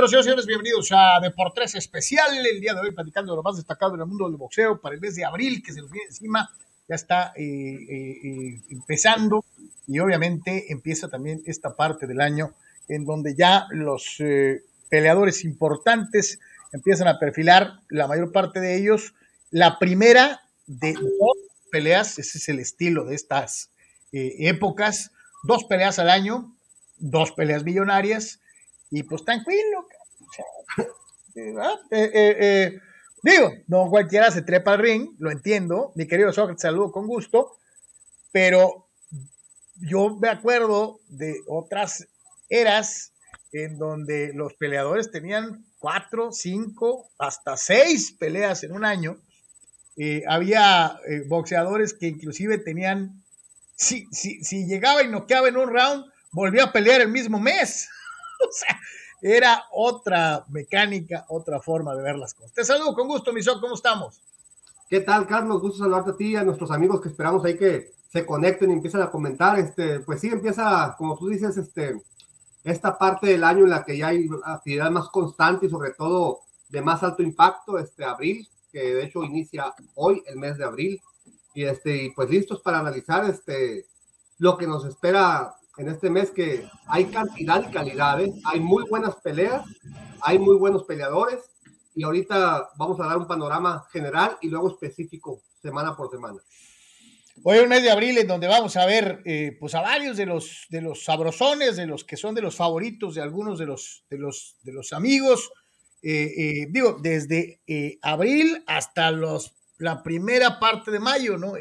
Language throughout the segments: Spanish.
¿Cómo están con nosotros, señores señores? Bienvenidos a Deportes Especial. El día de hoy platicando de lo más destacado en el mundo del boxeo para el mes de abril, que se nos viene encima. Ya está eh, eh, eh, empezando y obviamente empieza también esta parte del año en donde ya los peleadores importantes empiezan a perfilar, la mayor parte de ellos, la primera de dos peleas, ese es el estilo de estas épocas, dos peleas al año, dos peleas millonarias y pues tranquilo. Eh, eh, eh, digo, no cualquiera se trepa al ring, lo entiendo, mi querido Sócrates, saludo con gusto, pero yo me acuerdo de otras eras en donde los peleadores tenían cuatro, cinco, hasta seis peleas en un año. había boxeadores que inclusive tenían, si, si, si llegaba y noqueaba en un round, volvía a pelear el mismo mes. o sea, era otra mecánica, otra forma de ver las cosas. Te saludo con gusto, Miso, ¿cómo estamos? ¿Qué tal, Carlos? Gusto saludarte a ti y a nuestros amigos que esperamos ahí que se conecten y empiecen a comentar. Este, pues sí, empieza, como tú dices, este, esta parte del año en la que ya hay actividad más constante y sobre todo de más alto impacto, este abril, que de hecho inicia hoy, el mes de abril. Y este, pues listos para analizar este, lo que nos espera en este mes que hay cantidad y calidad, ¿eh? hay muy buenas peleas, hay muy buenos peleadores y ahorita vamos a dar un panorama general y luego específico semana por semana. Hoy es un mes de abril en donde vamos a ver eh, pues a varios de los, de los sabrosones, de los que son de los favoritos de algunos de los, de los, de los amigos. Eh, digo, desde abril hasta los, la primera parte de mayo, ¿no?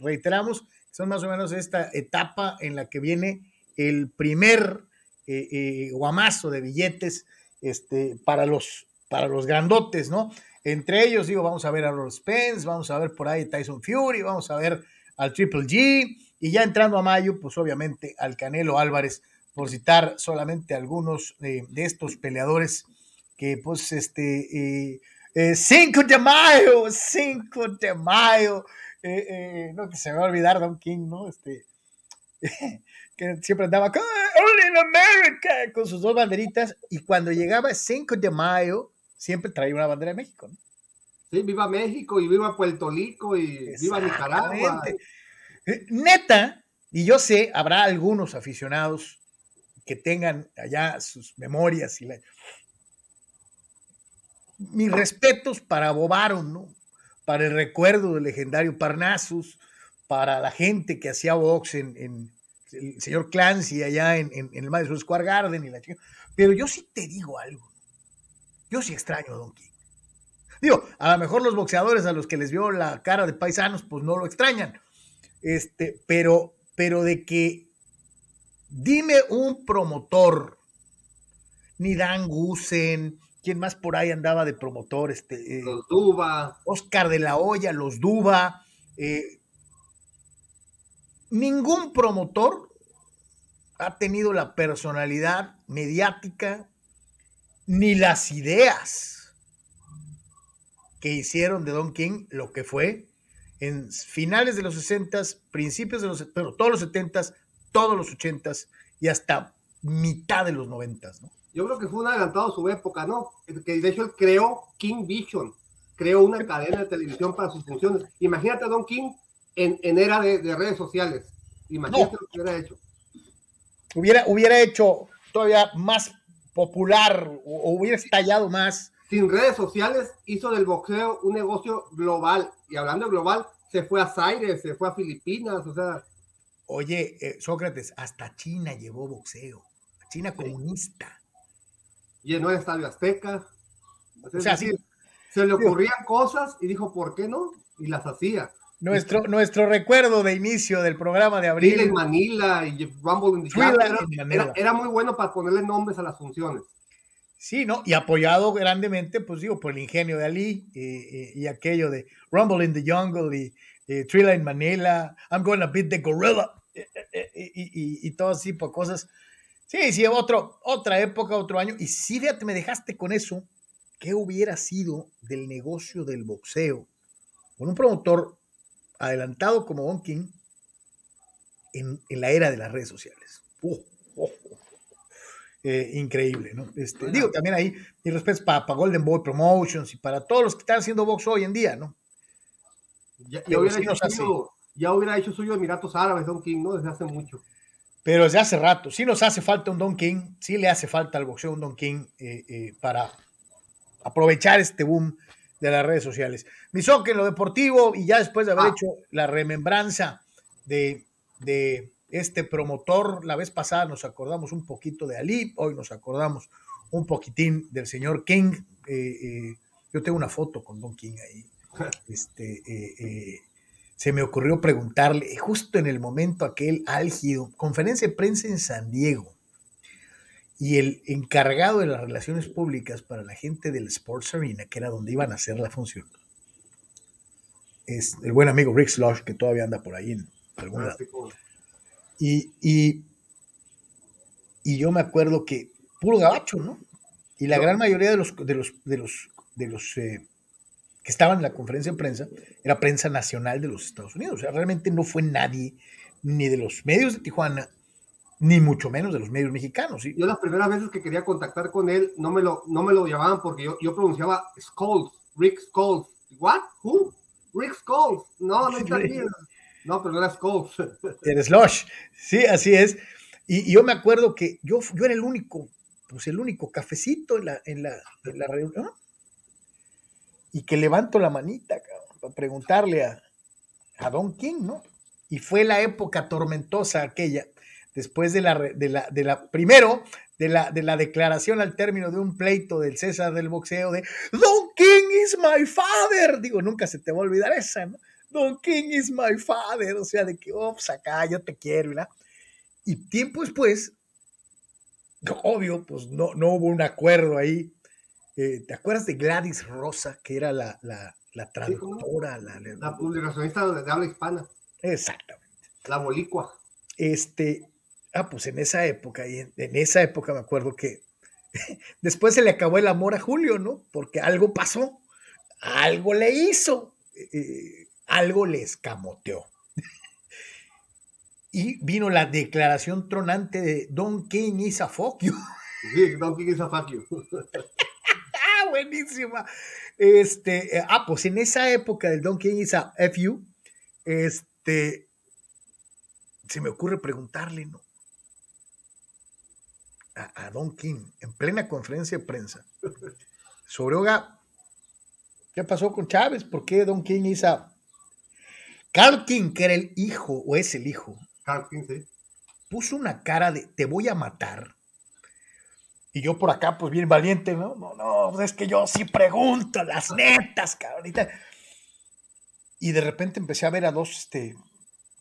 reiteramos, son más o menos esta etapa en la que viene el primer eh, eh, guamazo de billetes este, para, los, para los grandotes, ¿no? Entre ellos, digo, vamos a ver a Ross Spence, vamos a ver por ahí Tyson Fury, vamos a ver al Triple G, y ya entrando a mayo, pues obviamente al Canelo Álvarez, por citar solamente algunos de estos peleadores que, pues, este, 5 eh, de mayo, 5 de mayo, no que se me va a olvidar Don King, ¿no? Este, que siempre andaba Only in America con sus dos banderitas y cuando llegaba 5 de mayo siempre traía una bandera de México. ¿no? Sí, viva México y viva Puerto Rico y viva Nicaragua. Eh, neta, y yo sé, habrá algunos aficionados que tengan allá sus memorias y mis respetos para Bobaron, ¿no? Para el recuerdo del legendario Parnassus, para la gente que hacía box en el señor Clancy allá en, el Madison Square Garden y la chica. Pero yo sí te digo algo. Yo sí extraño a Don King. Digo, a lo mejor los boxeadores a los que les vio la cara de paisanos, pues no lo extrañan. Este, pero, pero de que dime un promotor, ni Dan Gusen, ¿quién más por ahí andaba de promotor? Este, eh, los Duba. Oscar de la Hoya, los Duba. Eh, ningún promotor ha tenido la personalidad mediática ni las ideas que hicieron de Don King lo que fue en finales de los 60, principios de los, pero todos los 70, todos los 80 y hasta mitad de los 90, ¿no? Yo creo que fue un adelantado a su época, ¿no? Que de hecho él creó King Vision, creó una cadena de televisión para sus funciones. Imagínate a Don King en, era de, redes sociales. Imagínate lo que hubiera hecho. Hubiera, hubiera hecho todavía más popular o, hubiera estallado más. Sin redes sociales hizo del boxeo un negocio global. Y hablando global, se fue a Zaire, se fue a Filipinas, o sea. Oye, eh, Sócrates, hasta China llevó boxeo. China comunista. Llenó el Estadio Azteca. O sea, sí, se le ocurrían cosas y dijo, ¿por qué no? Y las hacía. Nuestro, nuestro recuerdo de inicio del programa de abril. en Manila y Rumble in era, era, muy bueno para ponerle nombres a las funciones. Sí, ¿no? Y apoyado grandemente, pues digo, por el ingenio de Ali eh, eh, y aquello de Rumble in the Jungle y eh, Thriller in Manila, I'm gonna beat the gorilla y, y, todo así por cosas. Sí, sí, otro, otra época, otro año. Y sí, fíjate, me dejaste con eso. ¿Qué hubiera sido del negocio del boxeo? Con un promotor adelantado como Don King en, la era de las redes sociales. eh, increíble, ¿no? Este, digo, también ahí, y respeto para, Golden Boy Promotions y para todos los que están haciendo box hoy en día, ¿no? Ya, hubiera, hecho suyo, ya hubiera hecho suyo Emiratos Árabes, Don King, ¿no? Desde hace mucho. Pero desde hace rato, sí nos hace falta un Don King, sí le hace falta al boxeo un Don King eh, eh, para aprovechar este boom de las redes sociales. Misoque en lo deportivo y ya después de haber ah. hecho la remembranza de, de este promotor. La vez pasada nos acordamos un poquito de Ali, hoy nos acordamos un poquitín del señor King. Eh, eh, yo tengo una foto con Don King ahí. Este, eh, se me ocurrió preguntarle, justo en el momento aquel álgido, conferencia de prensa en San Diego, y el encargado de las relaciones públicas para la gente del Sports Arena, que era donde iban a hacer la función, es el buen amigo Rick Slush, que todavía anda por ahí en algún ah, lado. Y, y, yo me acuerdo que puro gabacho, ¿no? Y la gran mayoría de los, de los, de los, de los eh, que estaban en la conferencia de prensa era prensa nacional de los Estados Unidos. O sea, realmente no fue nadie, ni de los medios de Tijuana, ni mucho menos de los medios mexicanos. Yo las primeras veces que quería contactar con él, no me lo, no me lo llamaban porque yo, yo pronunciaba Skulls, Rick Skulls. ¿What? ¿Who? Rick Skulls. No, no está bien. No, pero era Skulls. Era Slush. Sí, así es. Y, yo me acuerdo que yo, yo era el único, pues el único cafecito en la, en la, en la reunión. Y que levanto la manita, cabrón, para preguntarle a, a Don King, ¿no? Y fue la época tormentosa aquella, después de la, de la, de la primero, de la, de la declaración al término de un pleito del César del boxeo de Don King is my father. Digo, nunca se te va a olvidar esa, ¿no? Don King is my father, o sea, de que, oh, pues acá yo te quiero, ¿verdad? Y tiempo después, obvio, pues no, no hubo un acuerdo ahí. Eh, ¿Te acuerdas de Gladys Rosa, que era la, la, la traductora? la, la, publicacionista de habla hispana. Exactamente. La bolicua. Este, ah, pues en esa época, y en, esa época me acuerdo que después se le acabó el amor a Julio, ¿no? Porque algo pasó, algo le hizo. Eh, algo le escamoteó. y vino la declaración tronante de Don King is a fuck you. Sí, Don King is a fuck you. ah, buenísima. Este, eh, ah, pues en esa época del Don King is a FU, este, se me ocurre preguntarle, ¿no? A, a Don King, en plena conferencia de prensa, sobre, oiga, ¿qué pasó con Chávez? ¿Por qué Don King a Carl King, que era el hijo, o es el hijo, Carl King, sí. puso una cara de te voy a matar. Y yo por acá, pues bien valiente, ¿no? No, no, pues es que yo sí pregunto las netas, cabrón. Y de repente empecé a ver a dos este,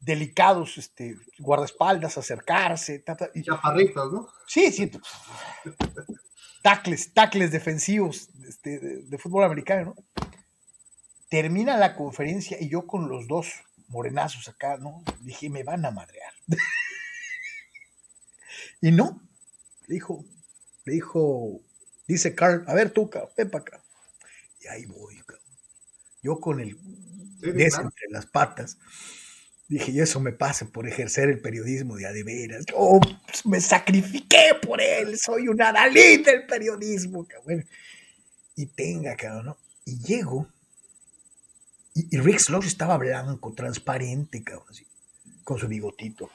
delicados este, guardaespaldas acercarse. y, Chaparritos, ¿no? Sí, sí. tacles, tacles defensivos este, de fútbol americano, ¿no? Termina la conferencia y yo con los dos morenazos acá, ¿no? Dije, me van a madrear. y no, le dijo, le dijo, dice Carl, a ver tú, ven para acá. Y ahí voy, cabrón. Yo con el entre las patas. Dije, y eso me pasa por ejercer el periodismo de adeveras. Yo pues, me sacrifiqué por él, soy una Dalí del periodismo, cabrón. Y tenga, cabrón, ¿no? Y llego y, Rick Slosh estaba blanco, transparente, cabrón, así, con su bigotito.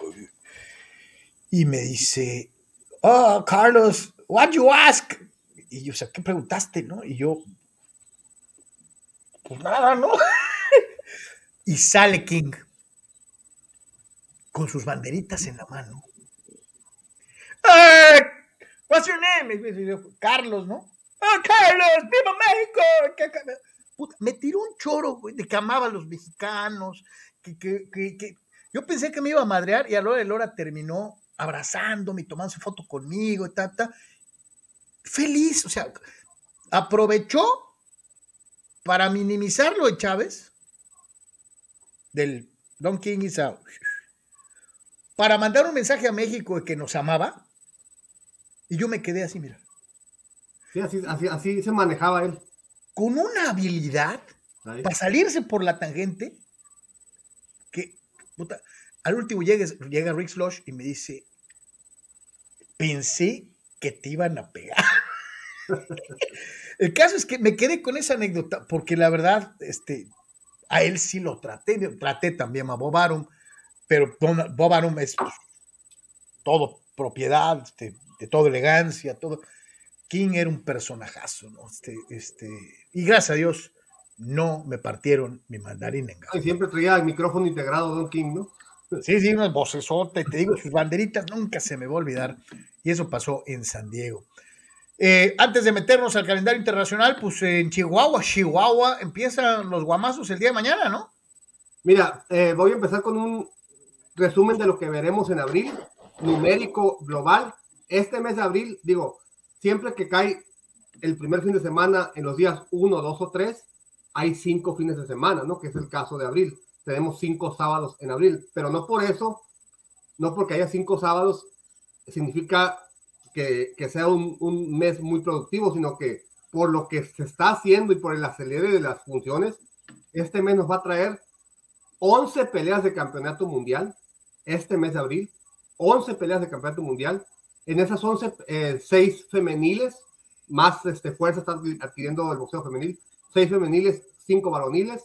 Y me dice, oh, Carlos, what you ask? Y yo, o sea, ¿qué preguntaste, no? Y yo, pues nada, ¿no? y sale King con sus banderitas en la mano. Hey, what's your name? Carlos, ¿no? Oh, Carlos, viva México me tiró un choro, de que amaba a los mexicanos, que, que, que, yo pensé que me iba a madrear y a la hora de Lora terminó abrazándome y tomándose foto conmigo y tal, Feliz, o sea, aprovechó para minimizar lo de Chávez, del Don King is out, para mandar un mensaje a México de que nos amaba, y yo me quedé así, mira. Sí, así, así, así se manejaba él con una habilidad para salirse por la tangente que al último llega, llega Rick Slush y me dice, pensé que te iban a pegar. El caso es que me quedé con esa anécdota porque la verdad, este, a él sí lo traté, traté también a Bob Arum, pero Bob Arum es todo propiedad, este, de toda elegancia, todo. King era un personajazo, ¿no? Este, este, y gracias a Dios no me partieron mi mandarín en Y siempre traía el micrófono integrado Don King, ¿no? Sí, sí, unas vocesotas, te digo, sus banderitas nunca se me va a olvidar. Y eso pasó en San Diego. Eh, antes de meternos al calendario internacional, pues en Chihuahua, Chihuahua, empiezan los guamazos el día de mañana, ¿no? Mira, eh, voy a empezar con un resumen de lo que veremos en abril, numérico global. Este mes de abril, digo, siempre que cae el primer fin de semana en los días 1, 2 o 3, hay cinco fines de semana, ¿no? Que es el caso de abril. Tenemos cinco sábados en abril, pero no por eso, no porque haya cinco sábados, significa que, sea un, mes muy productivo, sino que por lo que se está haciendo y por el acelere de las funciones, este mes nos va a traer 11 peleas de campeonato mundial, este mes de abril, 11 peleas de campeonato mundial. En esas 11, eh, 6 femeniles, más este, fuerza está adquiriendo el boxeo femenil, 6 femeniles, 5 varoniles.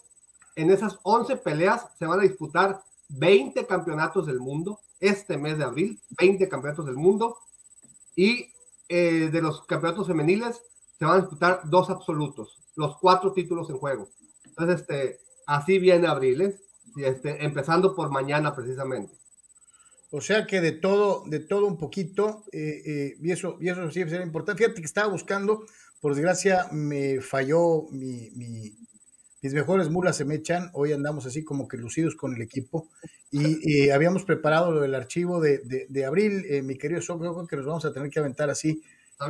En esas 11 peleas se van a disputar 20 campeonatos del mundo este mes de abril, 20 campeonatos del mundo. Y eh, de los campeonatos femeniles se van a disputar dos absolutos, los cuatro títulos en juego. Entonces, este, así viene abril, ¿eh? este, empezando por mañana precisamente. O sea que de todo, de todo un poquito, eh, y, eso, y eso sí sería importante. Fíjate que estaba buscando, por desgracia me falló mi, mis mejores mulas se me echan, hoy andamos así como que lucidos con el equipo. Y, habíamos preparado lo del archivo de, de, abril, eh, mi querido creo que nos vamos a tener que aventar así,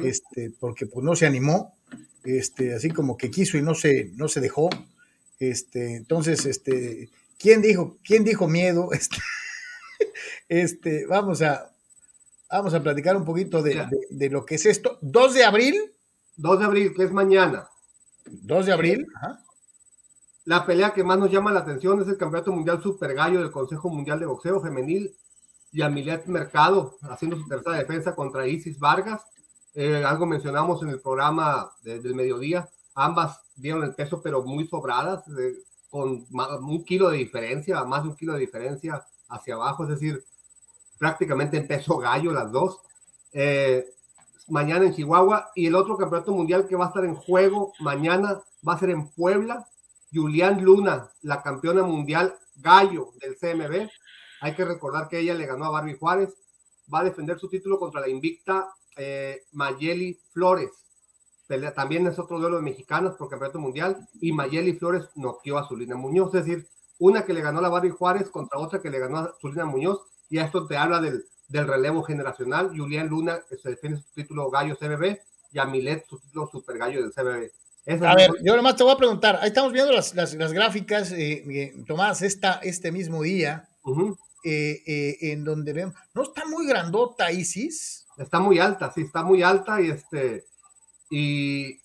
este, porque pues no se animó, este, así como que quiso y no se, no se dejó, este, entonces, este, ¿quién dijo, quién dijo miedo? Este, este, vamos a, vamos a platicar un poquito de, de, lo que es esto. 2 de abril. 2 de abril, que es mañana. 2 de abril, ajá. La pelea que más nos llama la atención es el Campeonato Mundial Super Gallo del Consejo Mundial de Boxeo Femenil. Yamilet Mercado haciendo su tercera defensa contra Isis Vargas. Eh, algo mencionamos en el programa del mediodía. Ambas dieron el peso, pero muy sobradas, con un kilo de diferencia, más de un kilo de diferencia hacia abajo, es decir, prácticamente en peso gallo las dos. Eh, mañana en Chihuahua y el otro campeonato mundial que va a estar en juego mañana va a ser en Puebla Julián Luna, la campeona mundial gallo del CMB. Hay que recordar que ella le ganó a Barbie Juárez. Va a defender su título contra la invicta eh, Mayeli Flores. también es otro duelo de mexicanos por campeonato mundial. Y Mayeli Flores noqueó a Zulina Muñoz. Es decir, una que le ganó a la Barbie Juárez contra otra que le ganó a Zulina Muñoz. Y a esto te habla del, del relevo generacional. Julián Luna se defiende su título gallo CMB y Amilet su título super gallo del CMB a ver, yo nomás te voy a preguntar, ahí estamos viendo las, las, gráficas, eh, Tomás, esta, este mismo día, eh, eh, en donde vemos, ¿no está muy grandota Isis? Está muy alta, sí, está muy alta y este, y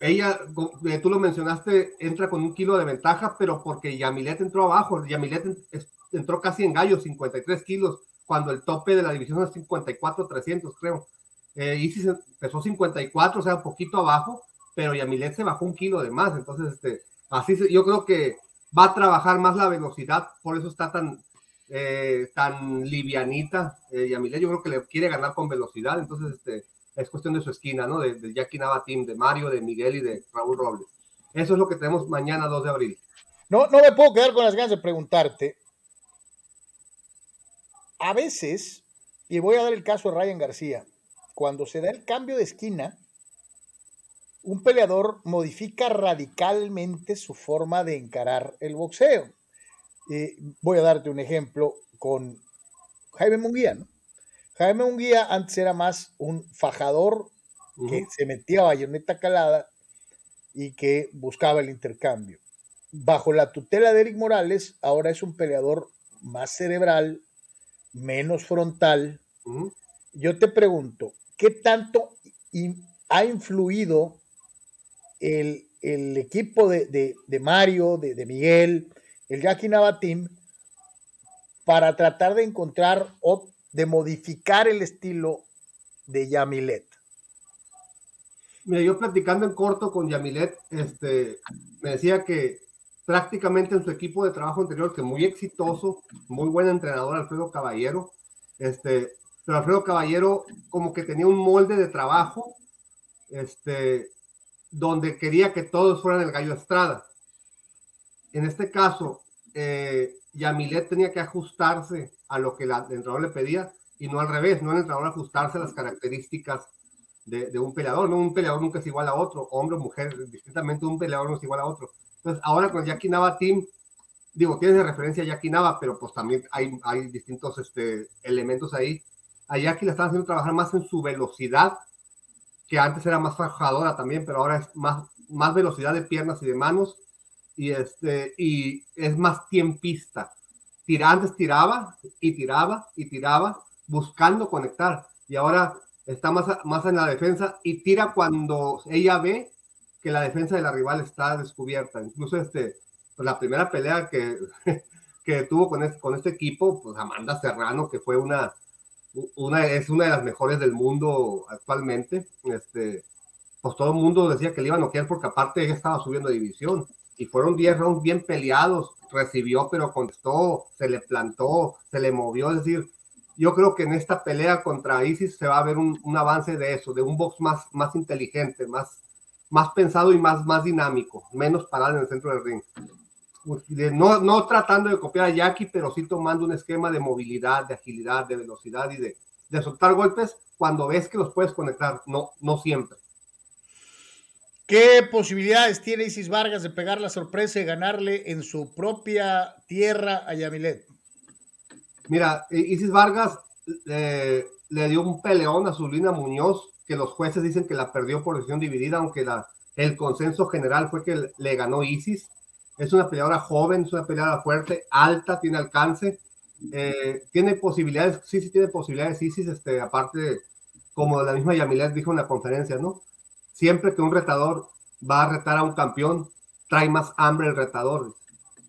ella, tú lo mencionaste, entra con un kilo de ventaja, pero porque Yamilet entró abajo, Yamilet entró casi en gallo, 53 kilos, cuando el tope de la división es 54, 300, creo. Isis empezó 54, o sea, un poquito abajo, pero Yamilet se bajó un kilo de más, entonces este, así yo creo que va a trabajar más la velocidad, por eso está tan, eh, tan livianita eh, Yamilet, yo creo que le quiere ganar con velocidad, entonces este, es cuestión de su esquina, ¿no? De, de Jackie Nava Team, de Mario, de Miguel y de Raúl Robles. Eso es lo que tenemos mañana 2 de abril. No, no me puedo quedar con las ganas de preguntarte. A veces, y voy a dar el caso de Ryan García, cuando se da el cambio de esquina, un peleador modifica radicalmente su forma de encarar el boxeo. Eh, voy a darte un ejemplo con Jaime Munguía. Jaime Munguía antes era más un fajador que se metía a bayoneta calada y que buscaba el intercambio. Bajo la tutela de Eric Morales, ahora es un peleador más cerebral, menos frontal. Yo te pregunto, ¿qué tanto ha influido el, equipo de, Mario, de, Miguel, el Jackie Nava Team, para tratar de encontrar o de modificar el estilo de Yamilet? Mira, yo platicando en corto con Yamilet, este, me decía que prácticamente en su equipo de trabajo anterior, que muy exitoso, muy buen entrenador, Alfredo Caballero, este, pero Alfredo Caballero como que tenía un molde de trabajo, este, donde quería que todos fueran el gallo Estrada. En este caso, eh, Yamilet tenía que ajustarse a lo que el entrenador le pedía y no al revés, no el entrenador ajustarse a las características de, un peleador, no un peleador nunca es igual a otro, hombre o mujer, distintamente un peleador no es igual a otro. Entonces, ahora con Jackie Nava Team, digo, tienes de referencia a Jackie Nava, pero pues también hay, distintos este, elementos ahí. A Jackie la están haciendo trabajar más en su velocidad, que antes era más fajadora también, pero ahora es más velocidad de piernas y de manos, y, este, y es más tiempista. Tira, antes tiraba y tiraba y tiraba, buscando conectar, y ahora está más, más en la defensa y tira cuando ella ve que la defensa de la rival está descubierta. Incluso este, pues, la primera pelea que, que tuvo con este, con este equipo, pues Amanda Serrano, que fue una, una, es una de las mejores del mundo actualmente, este, pues todo el mundo decía que le iba a noquear porque aparte ella estaba subiendo división y fueron 10 rounds bien peleados, recibió pero contestó, se le plantó, se le movió, es decir, yo creo que en esta pelea contra Isis se va a ver un, avance de eso, de un box más, más inteligente, más, más pensado y más, más dinámico, menos parado en el centro del ring. no, no tratando de copiar a Jackie, pero sí tomando un esquema de movilidad, de agilidad, de velocidad y de, de soltar golpes cuando ves que los puedes conectar, no, no siempre. ¿Qué posibilidades tiene Isis Vargas de pegar la sorpresa y ganarle en su propia tierra a Yamilet? Mira, Isis Vargas eh, le dio un peleón a Zulina Muñoz, que los jueces dicen que la perdió por decisión dividida, aunque el consenso general fue que le ganó Isis. Es una peleadora joven, es una peleadora fuerte, alta, tiene alcance, eh, tiene posibilidades, sí, sí tiene posibilidades Isis, este, aparte, como la misma Yamilet dijo en la conferencia, ¿no? Siempre que un retador va a retar a un campeón, trae más hambre el retador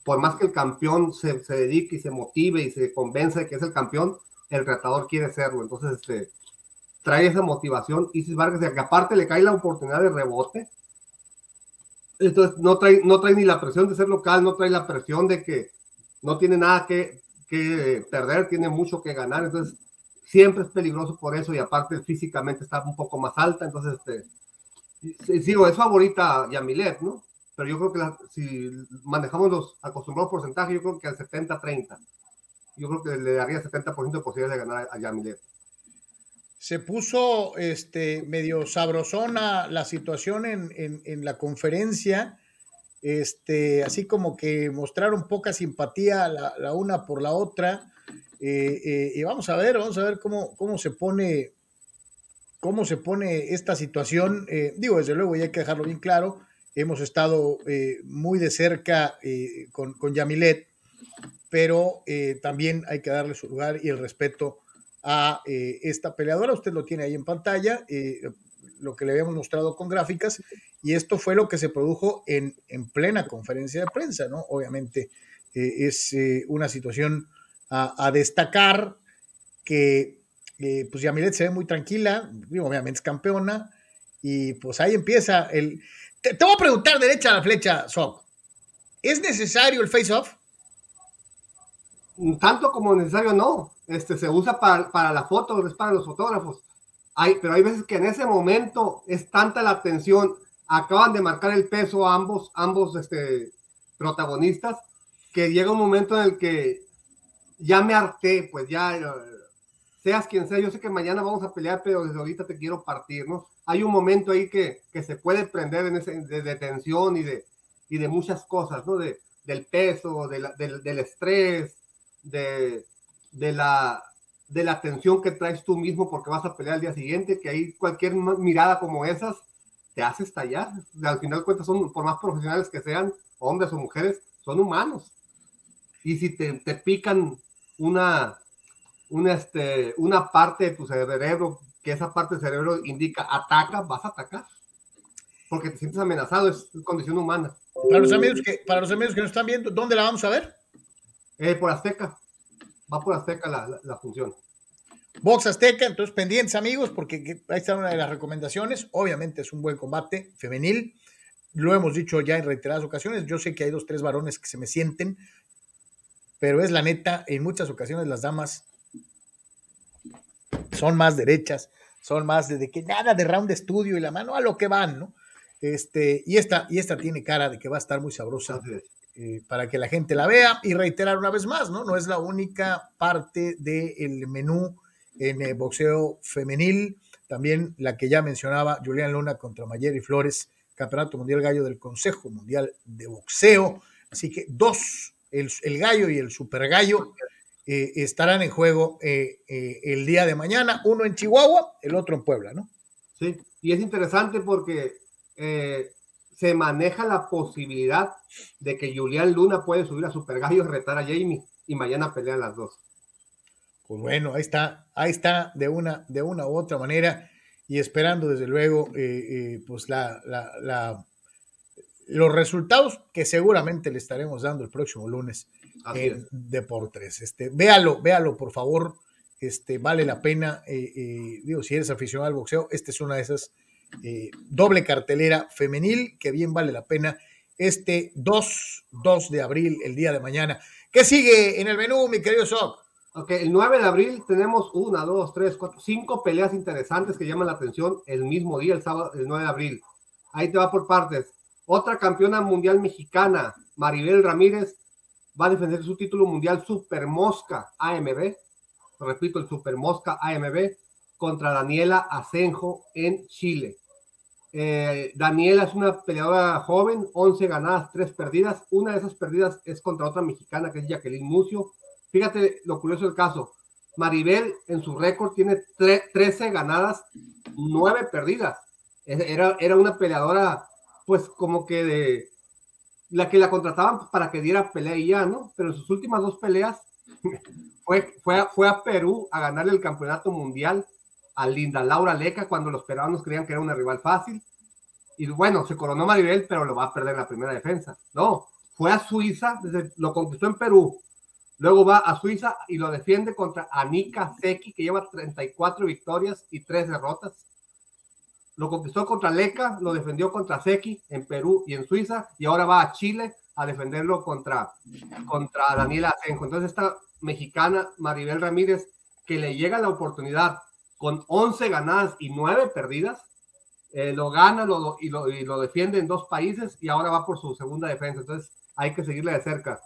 por más que el campeón se, se, dedique y se motive y se convence de que es el campeón, el retador quiere serlo. Entonces, este, trae esa motivación. Isis Vargas, que aparte le cae la oportunidad de rebote. Entonces, no trae, no trae ni la presión de ser local, no trae la presión de que no tiene nada que, que perder, tiene mucho que ganar. Entonces, siempre es peligroso por eso y aparte físicamente está un poco más alta. Entonces, este, sigo, es favorita Yamilet, ¿no? pero yo creo que si manejamos los acostumbrados porcentajes, yo creo que al 70-30. Yo creo que le daría 70% de posibilidades de ganar a Yamilet. Se puso este, medio sabrosona la situación en, en, la conferencia, este, así como que mostraron poca simpatía la, la una por la otra. Eh, eh, y vamos a ver, vamos a ver cómo, cómo se pone cómo se pone esta situación. Eh, digo, desde luego, y hay que dejarlo bien claro, hemos estado eh, muy de cerca eh, con, con, Yamilet, pero también hay que darle su lugar y el respeto a esta peleadora. Usted lo tiene ahí en pantalla, lo que le habíamos mostrado con gráficas, y esto fue lo que se produjo en, en plena conferencia de prensa, ¿no? Obviamente es una situación a, a destacar que pues Yamilet se ve muy tranquila, obviamente es campeona, y pues ahí empieza el te, voy a preguntar derecha a la flecha, Sok. ¿Es necesario el face-off? Tanto como necesario, no. Este, se usa para, para la foto, es para los fotógrafos. Hay, pero hay veces que en ese momento es tanta la tensión, acaban de marcar el peso ambos, ambos este, protagonistas, que llega un momento en el que ya me harté, pues ya, eh, seas quien sea, yo sé que mañana vamos a pelear, pero desde ahorita te quiero partir, ¿no? hay un momento ahí que, que se puede prender en ese, de, tensión y de, y de muchas cosas, ¿no? De, del peso, de del, del, estrés, de, de, la, de la tensión que traes tú mismo porque vas a pelear al día siguiente, que ahí cualquier mirada como esas te hace estallar. Al final de cuentas, son, por más profesionales que sean, hombres o mujeres, son humanos. Y si te, te pican una, una, este, una parte de tu cerebro que esa parte del cerebro indica ataca, vas a atacar. Porque te sientes amenazado, es condición humana. Para los amigos que, para los amigos que nos están viendo, ¿dónde la vamos a ver? Eh, por Azteca. Va por Azteca la, la, función. Box Azteca, entonces pendientes amigos, porque ahí está una de las recomendaciones. Obviamente es un buen combate femenil. Lo hemos dicho ya en reiteradas ocasiones. Yo sé que hay dos, tres varones que se me sienten, pero es la neta, en muchas ocasiones las damas son más derechas, son más de, que nada de round de estudio y la mano a lo que van, ¿no? Este, y esta, y esta tiene cara de que va a estar muy sabrosa eh, para que la gente la vea y reiterar una vez más, ¿no? No es la única parte del menú en el boxeo femenil, también la que ya mencionaba Julián Luna contra Mayeri Flores, Campeonato Mundial Gallo del Consejo Mundial de Boxeo. Así que dos, el, gallo y el super gallo, eh, estarán en juego eh, el día de mañana, uno en Chihuahua, el otro en Puebla, ¿no? Sí, y es interesante porque se maneja la posibilidad de que Julián Luna puede subir a Super Gallo y retar a Jamie y mañana pelean las dos. Pues bueno, ahí está, ahí está de una, de una u otra manera y esperando desde luego eh, eh, pues la, la, los resultados que seguramente le estaremos dando el próximo lunes en Deportes. Este, véalo, véalo por favor, este, vale la pena, eh, digo, si eres aficionado al boxeo, esta es una de esas eh, doble cartelera femenil que bien vale la pena este 2, 2 de abril, el día de mañana. ¿Qué sigue en el menú, mi querido Soc? Ok, el 9 de abril tenemos una, dos, tres, cuatro, cinco peleas interesantes que llaman la atención el mismo día, el sábado, el 9 de abril. Ahí te va por partes. Otra campeona mundial mexicana, Maribel Ramírez, va a defender su título mundial Super Mosca AMB. Repito, el Super Mosca AMB contra Daniela Asenjo en Chile. Eh, Daniela es una peleadora joven, 11 ganadas, 3 perdidas. Una de esas perdidas es contra otra mexicana que es Jacqueline Mucio. Fíjate lo curioso del caso. Maribel en su récord tiene 13 ganadas, 9 perdidas. Era, era una peleadora, pues como que de la que la contrataban para que diera pelea y ya, ¿no? Pero en sus últimas dos peleas fue, fue, fue a Perú a ganarle el campeonato mundial a Linda Laura Leca cuando los peruanos creían que era una rival fácil. Y bueno, se coronó Maribel, pero lo va a perder en la primera defensa. No, fue a Suiza, lo conquistó en Perú. Luego va a Suiza y lo defiende contra Anika Seki, que lleva 34 victorias y 3 derrotas. Lo conquistó contra Leca, lo defendió contra Seki en Perú y en Suiza, y ahora va a Chile a defenderlo contra, contra Daniela Asenjo. Entonces, esta mexicana, Maribel Ramírez, que le llega la oportunidad con 11 ganadas y 9 perdidas. Eh, lo gana lo, y, lo, y, lo, defiende en dos países y ahora va por su segunda defensa. Entonces hay que seguirle de cerca.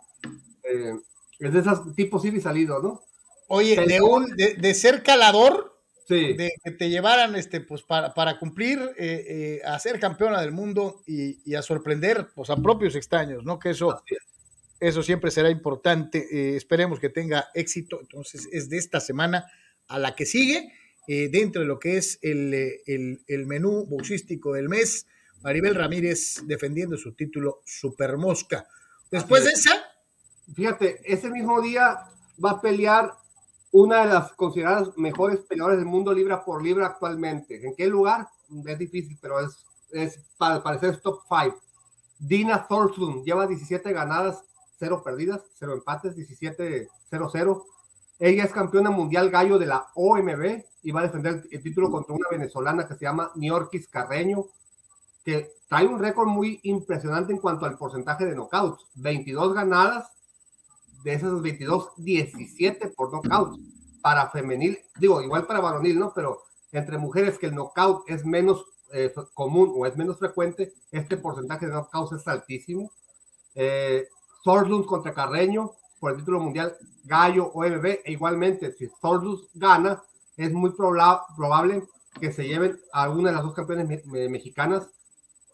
Eh, es de esos tipos ir y salido, ¿no? Oye, de, un, de, ser calador, sí. de que te llevaran este, pues, para, para cumplir eh, a ser campeona del mundo y, y, a sorprender pues, a propios extraños, ¿no? Que eso, eso siempre será importante. esperemos que tenga éxito. Entonces, es de esta semana a la que sigue eh, dentro de lo que es el, eh, el, menú boxístico del mes. Maribel Ramírez defendiendo su título Super Mosca. Después de esa. Fíjate, ese mismo día va a pelear una de las consideradas mejores peleadoras del mundo libra por libra actualmente. ¿En qué lugar? Es difícil, pero es, es para parecer top 5. Dina Thorslund lleva 17 ganadas, 0 perdidas, 0 empates, 17-0-0. Ella es campeona mundial gallo de la OMB y va a defender el título contra una venezolana que se llama Niorquis Carreño, que trae un récord muy impresionante en cuanto al porcentaje de knockouts. 22 ganadas, de esas 22, 17 por knockout. Para femenil, digo, igual para varonil, ¿no? Pero entre mujeres que el knockout es menos eh, común o es menos frecuente, este porcentaje de knockouts es altísimo. Eh, contra Carreño, por el título mundial Gallo OMB. E igualmente, si Thordus gana, es muy probable que se lleven a alguna de las dos campeones mexicanas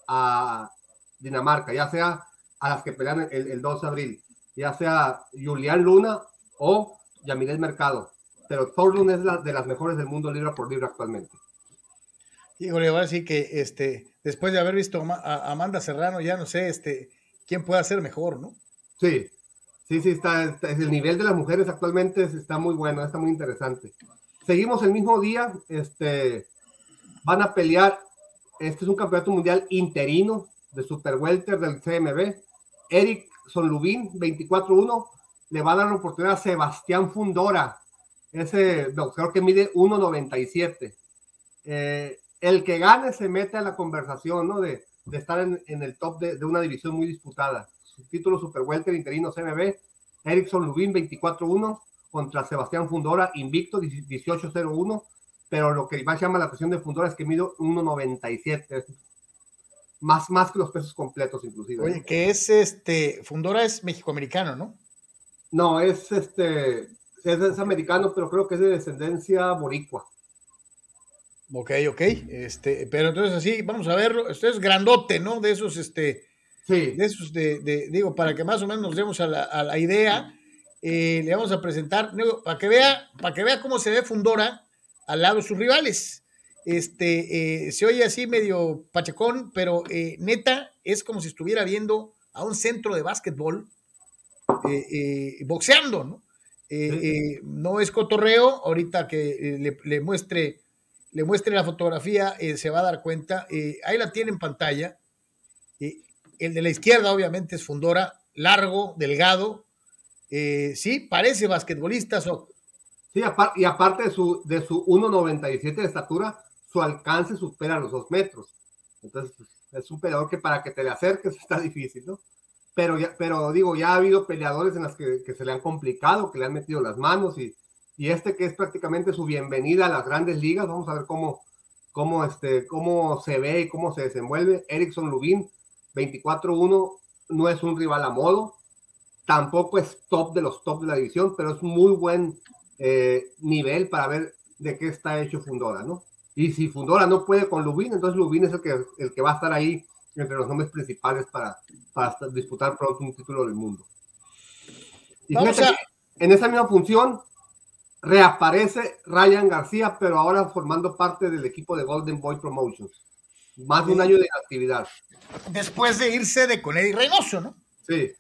a Dinamarca, ya sea a las que pelean el, 2 de abril, ya sea Julián Luna o Yamilés Mercado. Pero Thorlund es la, de las mejores del mundo libra por libra actualmente. Híjole, voy a decir que este, después de haber visto a Amanda Serrano, ya no sé este, quién puede ser mejor, ¿no? Sí, Sí, sí, está, el nivel de las mujeres actualmente está muy bueno, está muy interesante. Seguimos el mismo día, este, van a pelear, este es un campeonato mundial interino de Super Welter del CMB. Eric Sonlubin, 24-1, le va a dar la oportunidad a Sebastián Fundora, ese boxeador que mide 1.97. Eh, el que gane se mete a la conversación, ¿no? De, de estar en, el top de, de, una división muy disputada. Su título Super Welter interino CMB, Erickson Lubin 24-1 contra Sebastián Fundora, invicto 18-0-1, pero lo que más llama la atención de Fundora es que mide 1.97, más, más que los pesos completos inclusive. Oye, que es este, Fundora es mexicoamericano, ¿no? No, es este, es, es americano, pero creo que es de descendencia boricua. Ok, ok. Este, pero entonces así, vamos a verlo. Esto es grandote, ¿no? De esos, este. Sí. De esos, de, de digo, para que más o menos nos demos a la, a la idea, eh, le vamos a presentar, digo, para que vea, para que vea cómo se ve Fundora al lado de sus rivales. Este, eh, se oye así medio pachecón, pero eh, neta, es como si estuviera viendo a un centro de básquetbol boxeando, ¿no? no es cotorreo, ahorita que le, muestre le muestre la fotografía, eh, se va a dar cuenta. Eh, ahí la tiene en pantalla. Eh, el de la izquierda, obviamente, es Fundora, largo, delgado. sí, parece basquetbolista. So. Sí, y aparte de su, de su 1,97 de estatura, su alcance supera los dos metros. Entonces, es un peleador que para que te le acerques está difícil, ¿no? Pero, pero digo, ya ha habido peleadores en las que, que se le han complicado, que le han metido las manos y, y este que es prácticamente su bienvenida a las grandes ligas. Vamos a ver cómo, cómo, este, cómo se ve y cómo se desenvuelve. Erickson Lubin, 24-1, no es un rival a modo, tampoco es top de los top de la división, pero es muy buen eh, nivel para ver de qué está hecho Fundora, ¿no? Y si Fundora no puede con Lubin, entonces Lubin es el que, el que va a estar ahí entre los nombres principales para, para disputar pronto un título del mundo. Y fíjate, a... en esa misma función, reaparece Ryan García, pero ahora formando parte del equipo de Golden Boy Promotions. Más de un año de actividad. Después de irse de Conedy Reynoso, ¿no? Sí.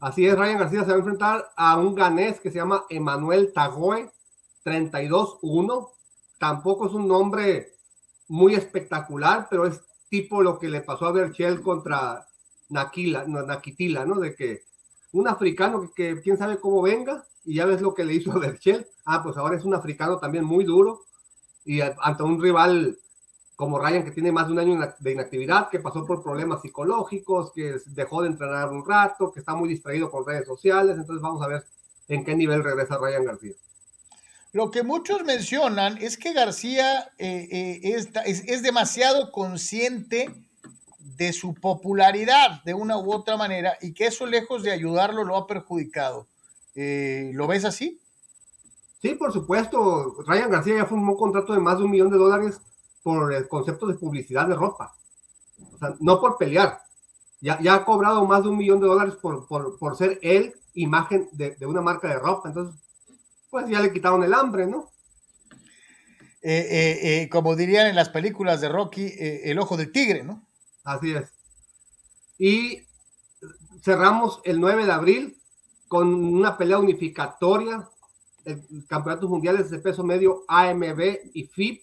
Así es, Ryan García se va a enfrentar a un ganés que se llama Emanuel Tagoe, 32-1. Tampoco es un nombre muy espectacular, pero es tipo lo que le pasó a Berchel contra Nakila, Nakitila, ¿no? De que un africano que, que quién sabe cómo venga, y ya ves lo que le hizo a Berchel. Ah, pues ahora es un africano también muy duro y ante un rival como Ryan que tiene más de un año de inactividad, que pasó por problemas psicológicos, que dejó de entrenar un rato, que está muy distraído con redes sociales. Entonces vamos a ver en qué nivel regresa Ryan García. Lo que muchos mencionan es que García eh, eh, es, demasiado consciente de su popularidad de una u otra manera y que eso lejos de ayudarlo lo ha perjudicado. Eh, ¿Lo ves así? Sí, por supuesto. Ryan García ya firmó un contrato de más de un millón de dólares por el concepto de publicidad de ropa. O sea, no por pelear. Ya, ya ha cobrado más de un millón de dólares por, por, por ser él imagen de, de, una marca de ropa. Entonces, pues ya le quitaron el hambre, ¿no? Eh, eh, eh, como dirían en las películas de Rocky, el ojo del tigre, ¿no? Así es. Y cerramos el 9 de abril con una pelea unificatoria, el campeonatos mundiales de peso medio AMB y FIP,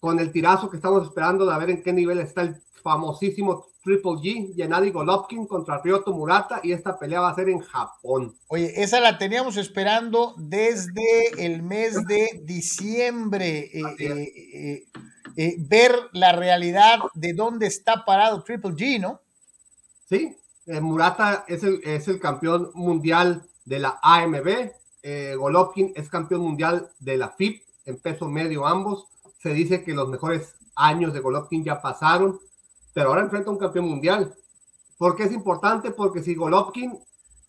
con el tirazo que estamos esperando de ver en qué nivel está el famosísimo Triple G, Gennady Golovkin contra Ryoto Murata, y esta pelea va a ser en Japón. Oye, esa la teníamos esperando desde el mes de diciembre. Eh, eh, eh, ver la realidad de dónde está parado Triple G, ¿no? Sí, Murata es el, es el, campeón mundial de la AMB, Golovkin es campeón mundial de la FIP en peso medio ambos. Se dice que los mejores años de Golovkin ya pasaron, pero ahora enfrenta a un campeón mundial. ¿Por qué es importante? Porque si Golovkin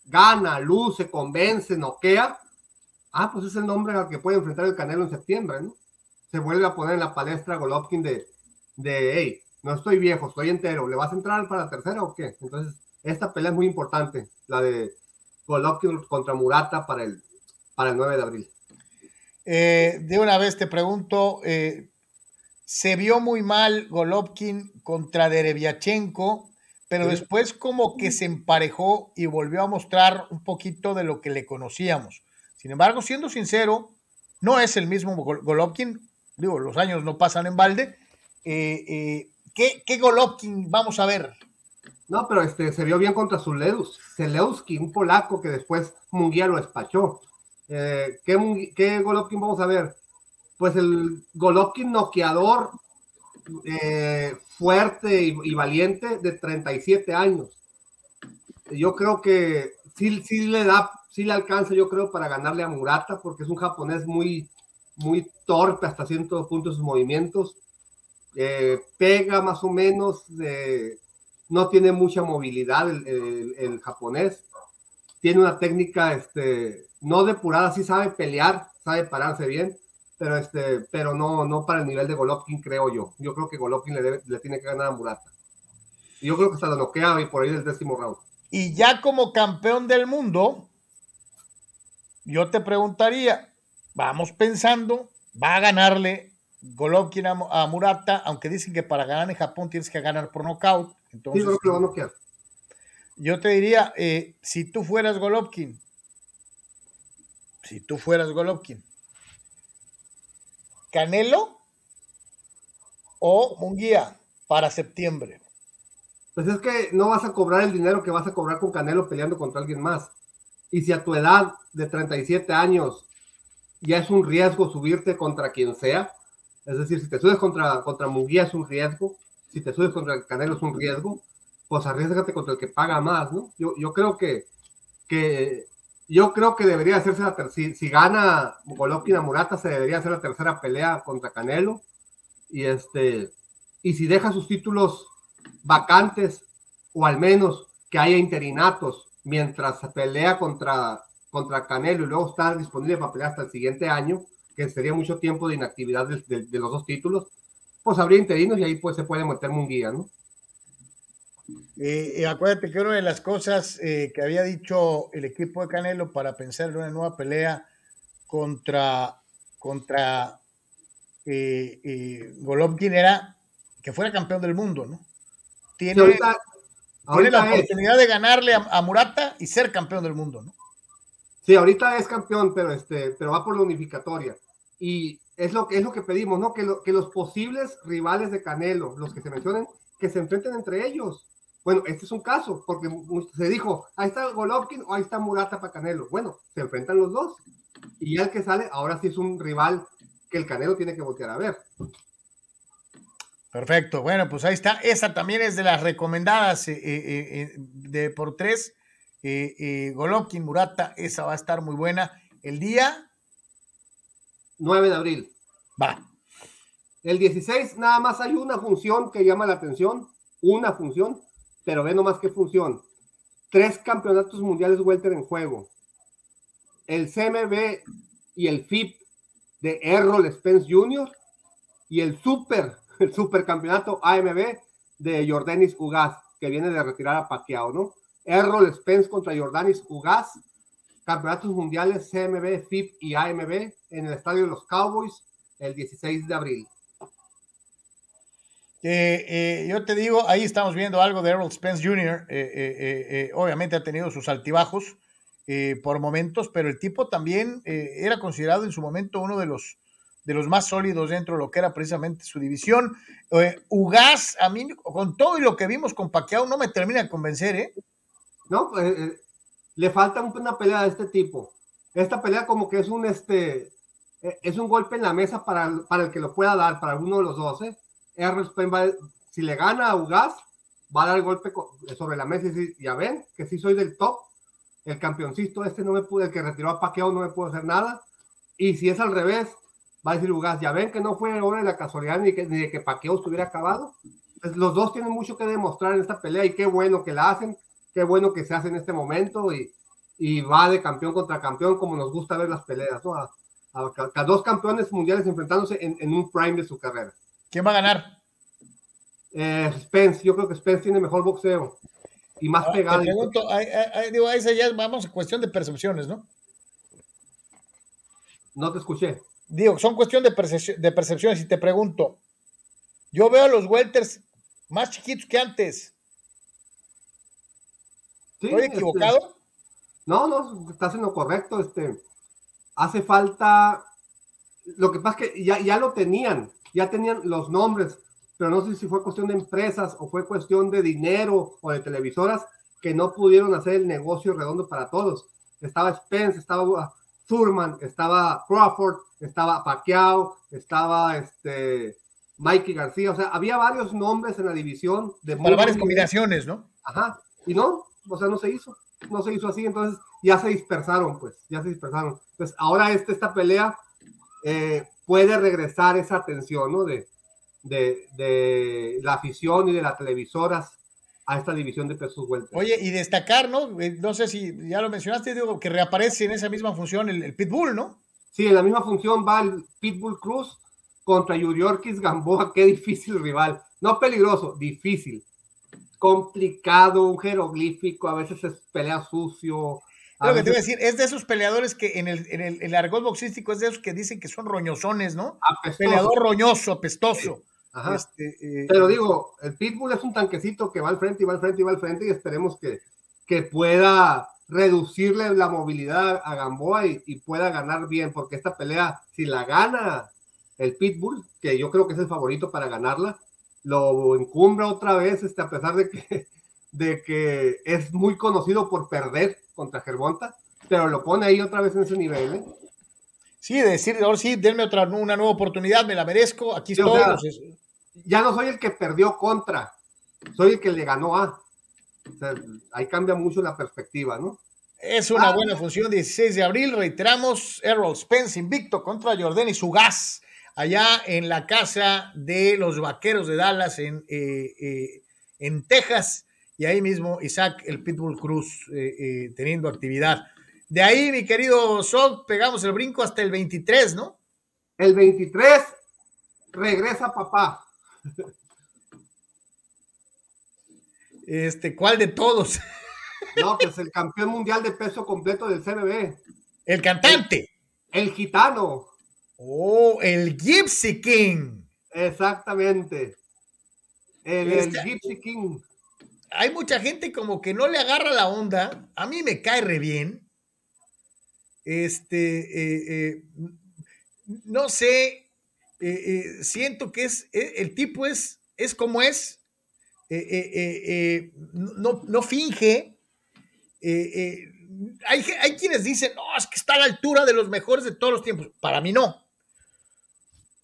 gana, luce, convence, noquea, ah, pues es el nombre al que puede enfrentar el Canelo en septiembre, ¿no? Se vuelve a poner en la palestra Golovkin de, de hey, no estoy viejo, estoy entero, ¿le vas a entrar para la tercera o qué? Entonces, esta pelea es muy importante, la de Golovkin contra Murata para el, para el 9 de abril. Eh, de una vez te pregunto, eh, se vio muy mal Golovkin contra Derevyachenko, pero sí. después como que se emparejó y volvió a mostrar un poquito de lo que le conocíamos. Sin embargo, siendo sincero, no es el mismo Golovkin, digo, los años no pasan en balde. Eh, eh, ¿qué, ¿Qué Golovkin vamos a ver? No, pero este, se vio bien contra Zuleus, Zelewski, un polaco que después Munguía lo despachó. Eh, ¿qué, ¿Qué Golovkin vamos a ver? Pues el Golovkin noqueador eh, fuerte y, valiente de 37 años. Yo creo que sí, le da, sí le alcanza, yo creo, para ganarle a Murata, porque es un japonés muy, muy torpe hasta cierto punto sus movimientos. Eh, pega más o menos, eh, no tiene mucha movilidad el, japonés. Tiene una técnica este, no depurada, sí sabe pelear, sabe pararse bien, pero este, pero no, no para el nivel de Golovkin, creo yo. Yo creo que Golovkin le, le tiene que ganar a Murata. Y yo creo que hasta lo noquea y por ahí el décimo round. Y ya como campeón del mundo, yo te preguntaría, vamos pensando, va a ganarle Golovkin a, Murata, aunque dicen que para ganar en Japón tienes que ganar por nocaut. Entonces, sí, creo que lo va a noquear. Yo te diría, eh, si tú fueras Golovkin, si tú fueras Golovkin, Canelo o Munguía para septiembre. Pues es que no vas a cobrar el dinero que vas a cobrar con Canelo peleando contra alguien más. Y si a tu edad de 37 años ya es un riesgo subirte contra quien sea, es decir, si te subes contra, contra Munguía es un riesgo, si te subes contra el Canelo es un riesgo, pues arriesgate contra el que paga más, ¿no? Yo, yo creo que, que yo creo que debería hacerse la tercera. Si, gana Golovkin a Murata, se debería hacer la tercera pelea contra Canelo. Y este, y si deja sus títulos vacantes, o al menos que haya interinatos mientras pelea contra, contra Canelo y luego está disponible para pelear hasta el siguiente año, que sería mucho tiempo de inactividad de, de los dos títulos, pues habría interinos y ahí pues se puede meter un guía, ¿no? Eh, acuérdate que una de las cosas eh, que había dicho el equipo de Canelo para pensar en una nueva pelea contra, contra eh, eh, Golovkin era que fuera campeón del mundo, ¿no? Tiene, la oportunidad de ganarle a, Murata y ser campeón del mundo, ¿no? Sí, ahorita es campeón, pero este, pero va por la unificatoria. Y es lo que es lo que pedimos, ¿no? Que, que los posibles rivales de Canelo, los que se mencionen, que se enfrenten entre ellos. Bueno, este es un caso, porque se dijo, ahí está Golovkin o ahí está Murata para Canelo. Bueno, se enfrentan los dos. Y ya el que sale, ahora sí es un rival que el Canelo tiene que voltear a ver. Perfecto. Bueno, pues ahí está. Esa también es de las recomendadas eh, eh, eh, de por tres. Golovkin, Murata, esa va a estar muy buena. El día 9 de abril. Va. El 16 nada más hay una función que llama la atención, una función, pero ve nomás qué función. Tres campeonatos mundiales welter en juego. El CMB y el FIP de Errol Spence Jr. y el Super, el Supercampeonato AMB de Jordanis Ugas, que viene de retirar a Pacquiao, ¿no? Errol Spence contra Jordanis Ugas, campeonatos mundiales CMB, FIP y AMB en el estadio de los Cowboys el 16 de abril. Eh, yo te digo, ahí estamos viendo algo de Errol Spence Jr. Eh, eh, obviamente ha tenido sus altibajos por momentos, pero el tipo también era considerado en su momento uno de los, de los más sólidos dentro de lo que era precisamente su división. Ugas, a mí, con todo y lo que vimos con Pacquiao, no me termina de convencer, ¿eh? No, pues, le falta una pelea de este tipo. Esta pelea como que es un, este, es un golpe en la mesa para, para el que lo pueda dar, para alguno de los dos, ¿eh? Si le gana a Ugas, va a dar el golpe sobre la mesa y decir, ya ven, que si soy del top, el campeoncito este no me pude, el que retiró a Paqueo no me pudo hacer nada. Y si es al revés, va a decir Ugas, ya ven que no fue obra de la casualidad ni, que, ni de que Paqueo estuviera acabado. los dos tienen mucho que demostrar en esta pelea y qué bueno que la hacen, qué bueno que se hace en este momento y, y va de campeón contra campeón como nos gusta ver las peleas, ¿no? A, dos campeones mundiales enfrentándose en, en un prime de su carrera. ¿Quién va a ganar? Eh, Spence, yo creo que Spence tiene mejor boxeo y más pegado. Te pregunto, digo, ahí ya vamos a cuestión de percepciones, ¿no? No te escuché. Digo, son cuestión de, de percepciones y te pregunto, yo veo a los welters más chiquitos que antes. ¿Estoy este, equivocado? no, no, estás en lo correcto. Este, hace falta. Lo que pasa es que ya, ya lo tenían ya tenían los nombres, pero no sé si fue cuestión de empresas o fue cuestión de dinero o de televisoras que no pudieron hacer el negocio redondo para todos. Estaba Spence, estaba Thurman, estaba Crawford, estaba Pacquiao, estaba este Mikey García, o sea, había varios nombres en la división. De Para varias combinaciones, ¿no? Ajá, y no, o sea, no se hizo, no se hizo así, entonces ya se dispersaron, pues, ya se dispersaron. Entonces, ahora este, esta pelea eh, puede regresar esa atención, ¿no? De, de, de, la afición y de las televisoras a esta división de pesos vueltos. Oye, y destacar, ¿no? Eh, no sé si ya lo mencionaste, digo, que reaparece en esa misma función el, Pitbull, ¿no? Sí, en la misma función va el Pitbull Cruz contra Yuriorkis Gamboa, qué difícil rival. No peligroso, difícil. Complicado, un jeroglífico, a veces es pelea sucio. Lo que te iba a decir, es de esos peleadores que en el, en el, el argot boxístico es de esos que dicen que son roñosones, ¿no? Peleador roñoso, apestoso. Este, eh, Pero digo, el Pitbull es un tanquecito que va al frente y va al frente y va al frente y esperemos que, que pueda reducirle la movilidad a Gamboa y, pueda ganar bien, porque esta pelea, si la gana el Pitbull, que yo creo que es el favorito para ganarla, lo encumbra otra vez, este, a pesar de que, de que es muy conocido por perder contra Gervonta, pero lo pone ahí otra vez en ese nivel. ¿eh? Sí, decir, ahora sí, denme otra, una nueva oportunidad, me la merezco, aquí estoy ya no soy el que perdió contra, soy el que le ganó a. ahí cambia mucho la perspectiva, ¿no? Es una ah. buena función, 16 de abril, reiteramos, Errol Spence invicto contra Jordan y su gas, allá en la casa de los Vaqueros de Dallas en, eh, eh, en Texas, y ahí mismo Isaac, el Pitbull Cruz, eh, teniendo actividad. De ahí, mi querido Sol, pegamos el brinco hasta el 23, ¿no? El 23 regresa papá. Este, ¿cuál de todos? No, pues el campeón mundial de peso completo del CBB. El cantante. El, gitano. Oh, el Gypsy King. exactamente. El, este, Gypsy King. Hay mucha gente como que no le agarra la onda. A mí me cae re bien. Este, eh, eh, no sé, eh, siento que es, el tipo es, es como es, no, no, finge. Hay, hay, quienes dicen, no, es que está a la altura de los mejores de todos los tiempos. Para mí no.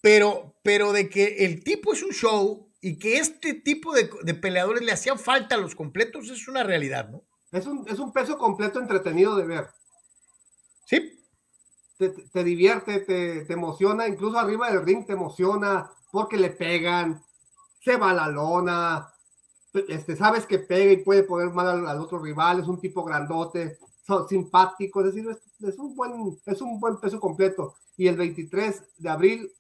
Pero, pero de que el tipo es un show y que este tipo de, de peleadores le hacían falta a los completos es una realidad, ¿no? Es un, es un peso completo entretenido de ver. Sí, te, divierte, te, emociona, incluso arriba del ring te emociona porque le pegan, se va la lona, este, sabes que pega y puede poner mal al, otro rival, es un tipo grandote, simpático, es decir, es, un buen, es un buen peso completo. Y el 23 de abril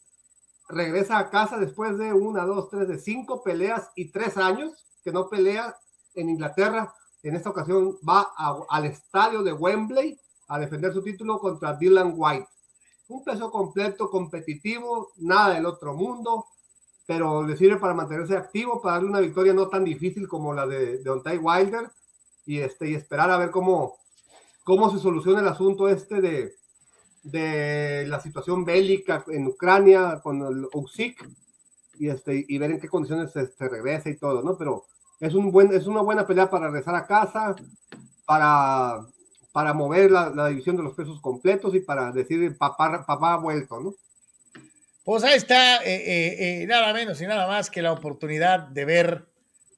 regresa a casa después de una, dos, tres, de cinco peleas y tres años que no pelea en Inglaterra. En esta ocasión va al estadio de Wembley a defender su título contra Dylan White. Un peso completo, competitivo, nada del otro mundo, pero le sirve para mantenerse activo, para darle una victoria no tan difícil como la de, de Wilder y, este, y esperar a ver cómo, cómo se soluciona el asunto este de, de la situación bélica en Ucrania con el Uxik y, este, y ver en qué condiciones se, se, regresa y todo, ¿no? Pero es, un buen, es una buena pelea para regresar a casa, para para mover la, división de los pesos completos y para decir papá, ha vuelto, ¿no? Pues ahí está, eh, eh, eh, nada menos y nada más que la oportunidad de ver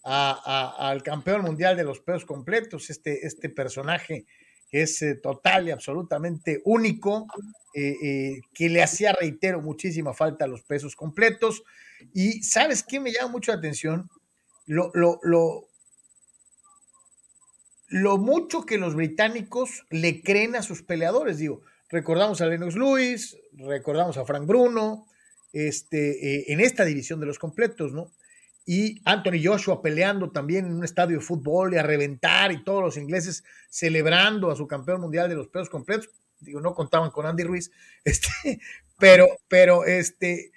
al campeón mundial de los pesos completos, este, este personaje que es total y absolutamente único, que le hacía, reitero, muchísima falta a los pesos completos. Y sabes qué me llama mucho la atención? Lo, lo, lo, lo mucho que los británicos le creen a sus peleadores. Digo, recordamos a Lennox Lewis, recordamos a Frank Bruno, este, eh, en esta división de los completos, ¿no? Y Anthony Joshua peleando también en un estadio de fútbol y a reventar y todos los ingleses celebrando a su campeón mundial de los pesos completos. Digo, no contaban con Andy Ruiz, este, pero, pero este,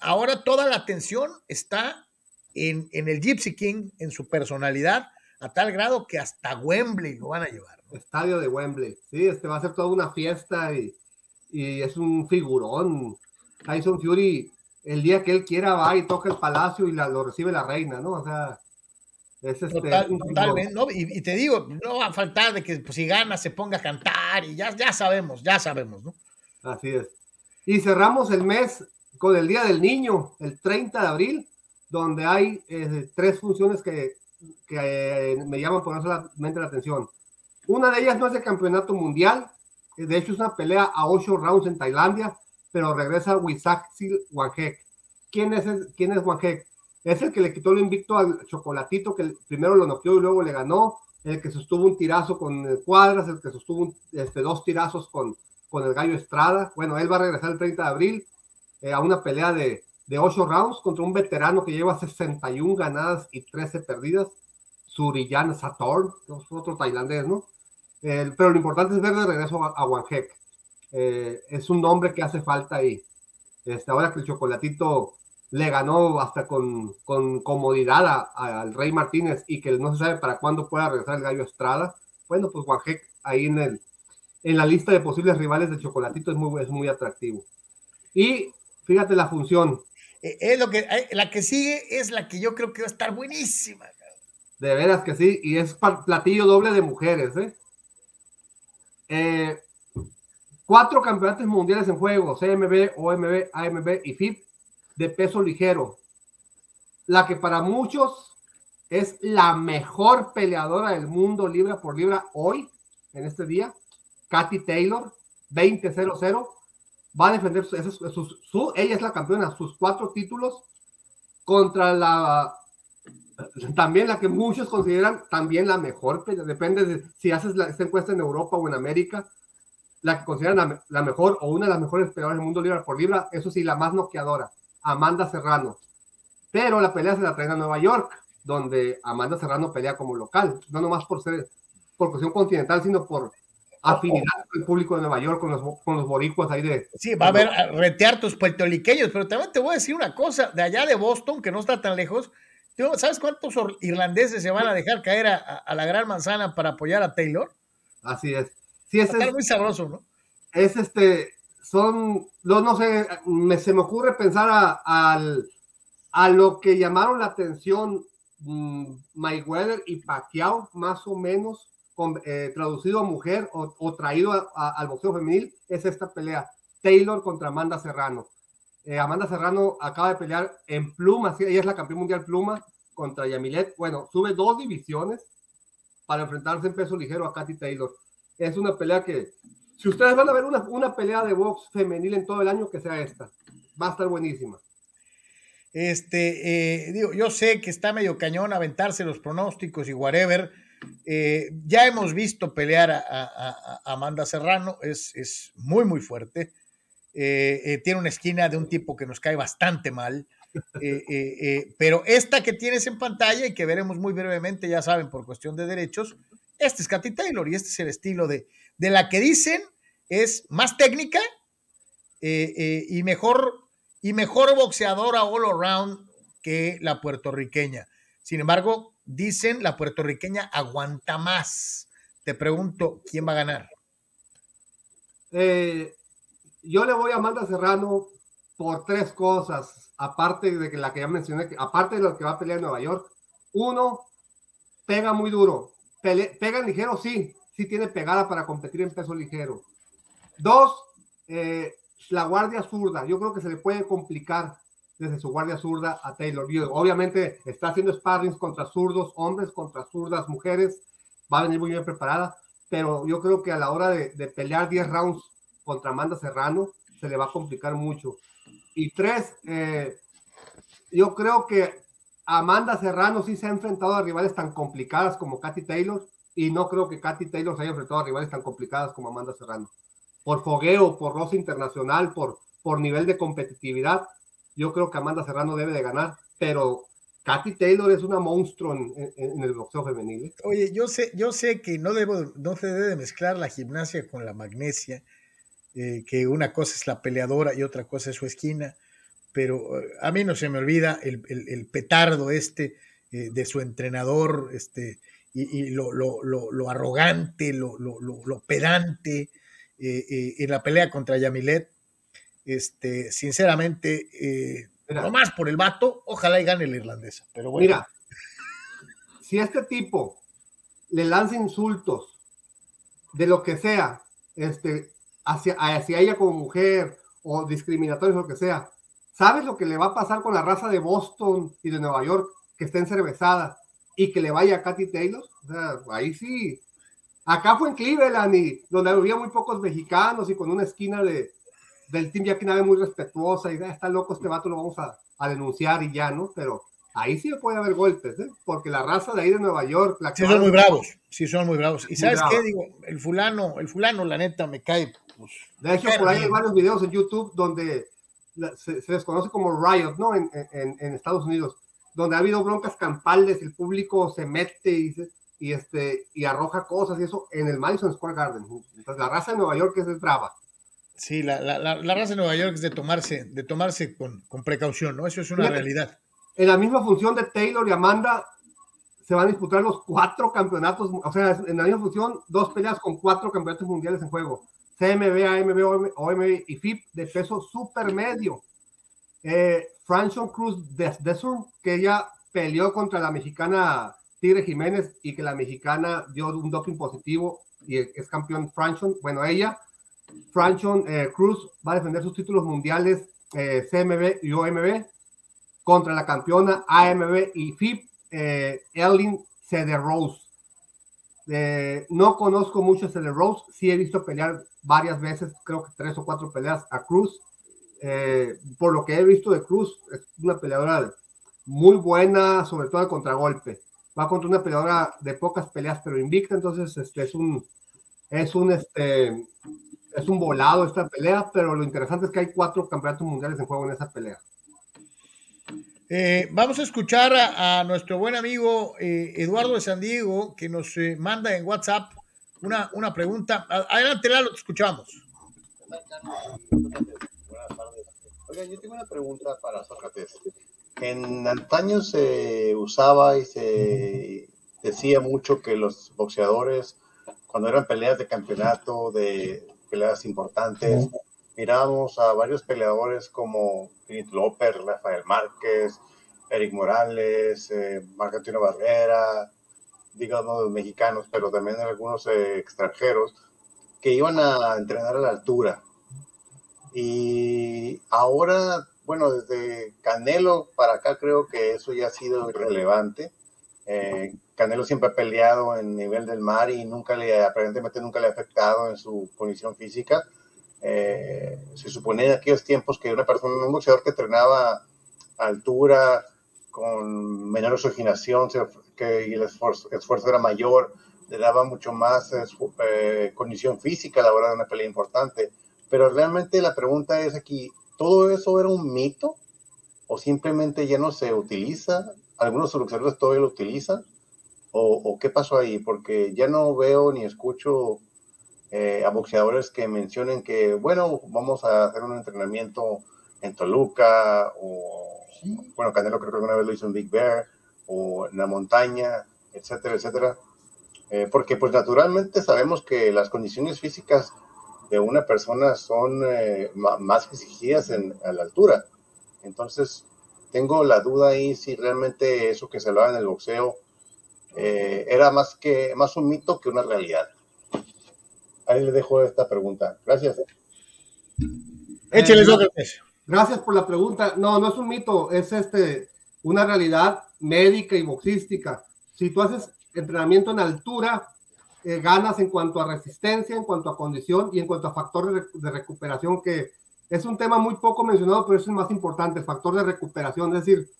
ahora toda la atención está en, en el Gypsy King, en su personalidad, a tal grado que hasta Wembley lo van a llevar. Estadio de Wembley, sí, este va a ser toda una fiesta y, es un figurón. Tyson Fury, el día que él quiera va y toca el palacio y la, lo recibe la reina, ¿no? O sea, Es este, totalmente, ¿no? y, te digo, no va a faltar de que pues, si gana se ponga a cantar y ya, ya sabemos, ya sabemos, ¿no? Así es. Y cerramos el mes con el Día del Niño, el 30 de abril, donde hay eh, tres funciones que, que eh, me llaman poderosamente la atención. Una de ellas no es de campeonato mundial, de hecho es una pelea a ocho rounds en Tailandia, pero regresa Sil Wanhek. ¿Quién es, ¿Quién es? Es el que le quitó el invicto al Chocolatito, que primero lo noqueó y luego le ganó, el que sostuvo un tirazo con Cuadras, el que sostuvo este, dos tirazos con, con el Gallo Estrada. Bueno, él va a regresar el 30 de abril eh, a una pelea de, de 8 rounds contra un veterano que lleva 61 ganadas y 13 perdidas, Suriyan Satorn, otro tailandés, ¿no? pero lo importante es ver de regreso a, a eh, es un nombre que hace falta ahí. Este, ahora que el Chocolatito le ganó hasta con, con comodidad al Rey Martínez y que no se sabe para cuándo pueda regresar el Gallo Estrada. Bueno, pues Juanjek ahí en, el, en la lista de posibles rivales de Chocolatito es muy, es muy atractivo. Y fíjate la función. Eh, es lo que, eh, la que sigue es la que yo creo que va a estar buenísima. De veras que sí, y es platillo doble de mujeres, ¿eh? Cuatro campeonatos mundiales en juego, CMB, OMB, AMB y FIP de peso ligero. La que para muchos es la mejor peleadora del mundo libra por libra hoy, en este día, Katy Taylor, 20-0-0, va a defender su, ella es la campeona, sus cuatro títulos contra la también la que muchos consideran también la mejor, depende de si haces la, esta encuesta en Europa o en América, la que consideran la, mejor o una de las mejores peleadoras del mundo libra por libra, eso sí, la más noqueadora. Amanda Serrano. Pero la pelea se la traen a Nueva York, donde Amanda Serrano pelea como local, no nomás por ser por cuestión continental, sino por afinidad con el público de Nueva York, con los, con los boricuas ahí de... Sí, va a haber a retear tus puertorriqueños, pero también te voy a decir una cosa, de allá de Boston, que no está tan lejos, ¿sabes cuántos irlandeses se van a dejar caer a, la Gran Manzana para apoyar a Taylor? Así es. Sí, es, es muy sabroso, ¿no? Es este, son, no, no sé, me, se me ocurre pensar a, a lo que llamaron la atención um, Mayweather y Pacquiao, más o menos, con, eh, traducido a mujer o, traído al boxeo femenil, es esta pelea. Taylor contra Amanda Serrano. Eh, Amanda Serrano acaba de pelear en pluma, ella es la campeona mundial pluma contra Yamilet. Bueno, sube dos divisiones para enfrentarse en peso ligero a Katy Taylor. Es una pelea que si ustedes van a ver una, una pelea de box femenil en todo el año, que sea esta. Va a estar buenísima. Este, eh, digo, yo sé que está medio cañón aventarse los pronósticos y whatever. Eh, ya hemos visto pelear a, Amanda Serrano, es, es, muy, muy fuerte. Eh, tiene una esquina de un tipo que nos cae bastante mal. pero esta que tienes en pantalla y que veremos muy brevemente, ya saben, por cuestión de derechos, este es Katy Taylor y este es el estilo de, de la que dicen es más técnica eh, eh, y, mejor, y mejor boxeadora all around que la puertorriqueña. Sin embargo, dicen la puertorriqueña aguanta más. Te pregunto, ¿quién va a ganar? Eh, yo le voy a Amanda Serrano por tres cosas, aparte de que la que ya mencioné, aparte de lo que va a pelear en Nueva York. Uno, pega muy duro. Pega ligero, sí, sí tiene pegada para competir en peso ligero. Dos, eh, la guardia zurda. Yo creo que se le puede complicar desde su guardia zurda a Taylor. obviamente está haciendo sparrings contra zurdos, hombres contra zurdas, mujeres. Va a venir muy bien preparada, pero yo creo que a la hora de, pelear 10 rounds contra Amanda Serrano se le va a complicar mucho. Y tres, eh, yo creo que Amanda Serrano sí se ha enfrentado a rivales tan complicadas como Katy Taylor y no creo que Katy Taylor se haya enfrentado a rivales tan complicadas como Amanda Serrano. Por fogueo, por rosa internacional, por, por nivel de competitividad, yo creo que Amanda Serrano debe de ganar, pero Katy Taylor es una monstruo en, el boxeo femenil. ¿eh? Oye, yo sé, yo sé que no, debo, no se debe mezclar la gimnasia con la magnesia, eh, que una cosa es la peleadora y otra cosa es su esquina, pero eh, a mí no se me olvida el, el, petardo este de su entrenador, este, y, lo, lo, lo, arrogante, lo, pedante eh, eh, en la pelea contra Yamilet. Este, sinceramente, eh, más por el vato, ojalá y gane la irlandesa. Pero bueno. Mira, si este tipo le lanza insultos de lo que sea, este, hacia, hacia ella como mujer o discriminatorios, lo que sea, ¿sabes lo que le va a pasar con la raza de Boston y de Nueva York que está encervezada y que le vaya a Katy Taylor? O sea, ahí sí. Acá fue en Cleveland y donde había muy pocos mexicanos y con una esquina de, del Team Jack muy respetuosa y ah, está loco este vato, lo vamos a, a denunciar y ya, ¿no? Pero ahí sí puede haber golpes, ¿eh? porque la raza de ahí de Nueva York. La sí, son muy bravos, sí, son muy bravos. ¿Y sabes qué? Digo, el fulano, el fulano, la neta, me cae. Pues, de hecho, por ahí hay varios videos en YouTube donde se, se desconoce como Riot, ¿no? En, en, en, Estados Unidos, donde ha habido broncas campales, el público se mete y, y, este, y arroja cosas y eso en el Madison Square Garden. Entonces, la raza de Nueva York es brava. Sí, la, la, la, raza de Nueva York es de tomarse, de tomarse con, con precaución, ¿no? Eso es una realidad. En la misma función de Taylor y Amanda se van a disputar los cuatro campeonatos, o sea, en la misma función, dos peleas con cuatro campeonatos mundiales en juego. CMB, AMB, OMB y FIP de peso super medio. Eh, Franchon Cruz Desur, que ella peleó contra la mexicana Tigre Jiménez y que la mexicana dio un doping positivo y es campeón Franchon. Bueno, ella Franchon eh, Cruz va a defender sus títulos mundiales eh, CMB y OMB contra la campeona AMB y FIP, eh, Ellen Rose. Eh, no conozco mucho a Rose, sí he visto pelear varias veces, creo que tres o cuatro peleas a Cruz. por lo que he visto de Cruz, es una peleadora muy buena, sobre todo al contragolpe. Va contra una peleadora de pocas peleas, pero invicta, entonces este, es un, es un, este, es un volado esta pelea, pero lo interesante es que hay cuatro campeonatos mundiales en juego en esa pelea. Eh, vamos a escuchar a, nuestro buen amigo eh, Eduardo de San Diego, que nos eh, manda en WhatsApp una, una pregunta. Adelante, Lalo, te escuchamos. Buenas tardes. Oigan, yo tengo una pregunta para Sócrates. En antaño se usaba y se decía mucho que los boxeadores, cuando eran peleas de campeonato, de peleas importantes. Miramos a varios peleadores como Philip López, Rafael Márquez, Eric Morales, eh, Marcatino Barrera, digamos los mexicanos, pero también algunos eh, extranjeros, que iban a entrenar a la altura. Y ahora, bueno, desde Canelo para acá creo que eso ya ha sido irrelevante. Eh, Canelo siempre ha peleado en nivel del mar y nunca le, aparentemente nunca le ha afectado en su condición física. Eh, se supone en aquellos tiempos que una persona, un boxeador que entrenaba altura, con menor oxigenación, que el esfuerzo, era mayor, le daba mucho más eh, condición física a la hora de una pelea importante. Pero realmente la pregunta es aquí, ¿todo eso era un mito? ¿O simplemente ya no se utiliza? ¿Algunos boxeadores todavía lo utilizan? o, qué pasó ahí? Porque ya no veo ni escucho eh, a boxeadores que mencionen que, bueno, vamos a hacer un entrenamiento en Toluca, o, bueno, Canelo creo que alguna vez lo hizo en Big Bear, o en la montaña, etcétera, etcétera. Eh, porque pues naturalmente sabemos que las condiciones físicas de una persona son eh, más exigidas en, a la altura. Entonces, tengo la duda ahí si realmente eso que se hablaba en el boxeo eh, era más, que, más un mito que una realidad. Ahí le dejo esta pregunta. Gracias. Échale, eh, Gracias por la pregunta. No, no es un mito, es este, una realidad médica y boxística. Si tú haces entrenamiento en altura, eh, ganas en cuanto a resistencia, en cuanto a condición y en cuanto a factor de, recuperación, que es un tema muy poco mencionado, pero es el más importante, el factor de recuperación. Es decir,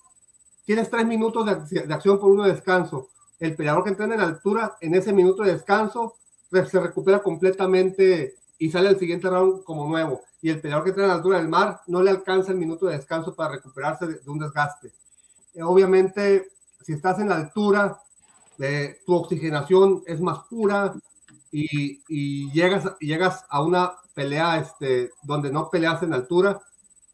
tienes tres minutos de, de acción por uno de descanso el peleador que entra en altura, en ese minuto de descanso, se recupera completamente y sale al siguiente round como nuevo. Y el peleador que entra en altura del mar no le alcanza el minuto de descanso para recuperarse de, un desgaste. Eh, obviamente, si estás en la altura, eh, tu oxigenación es más pura y, llegas, llegas a una pelea este, donde no peleas en altura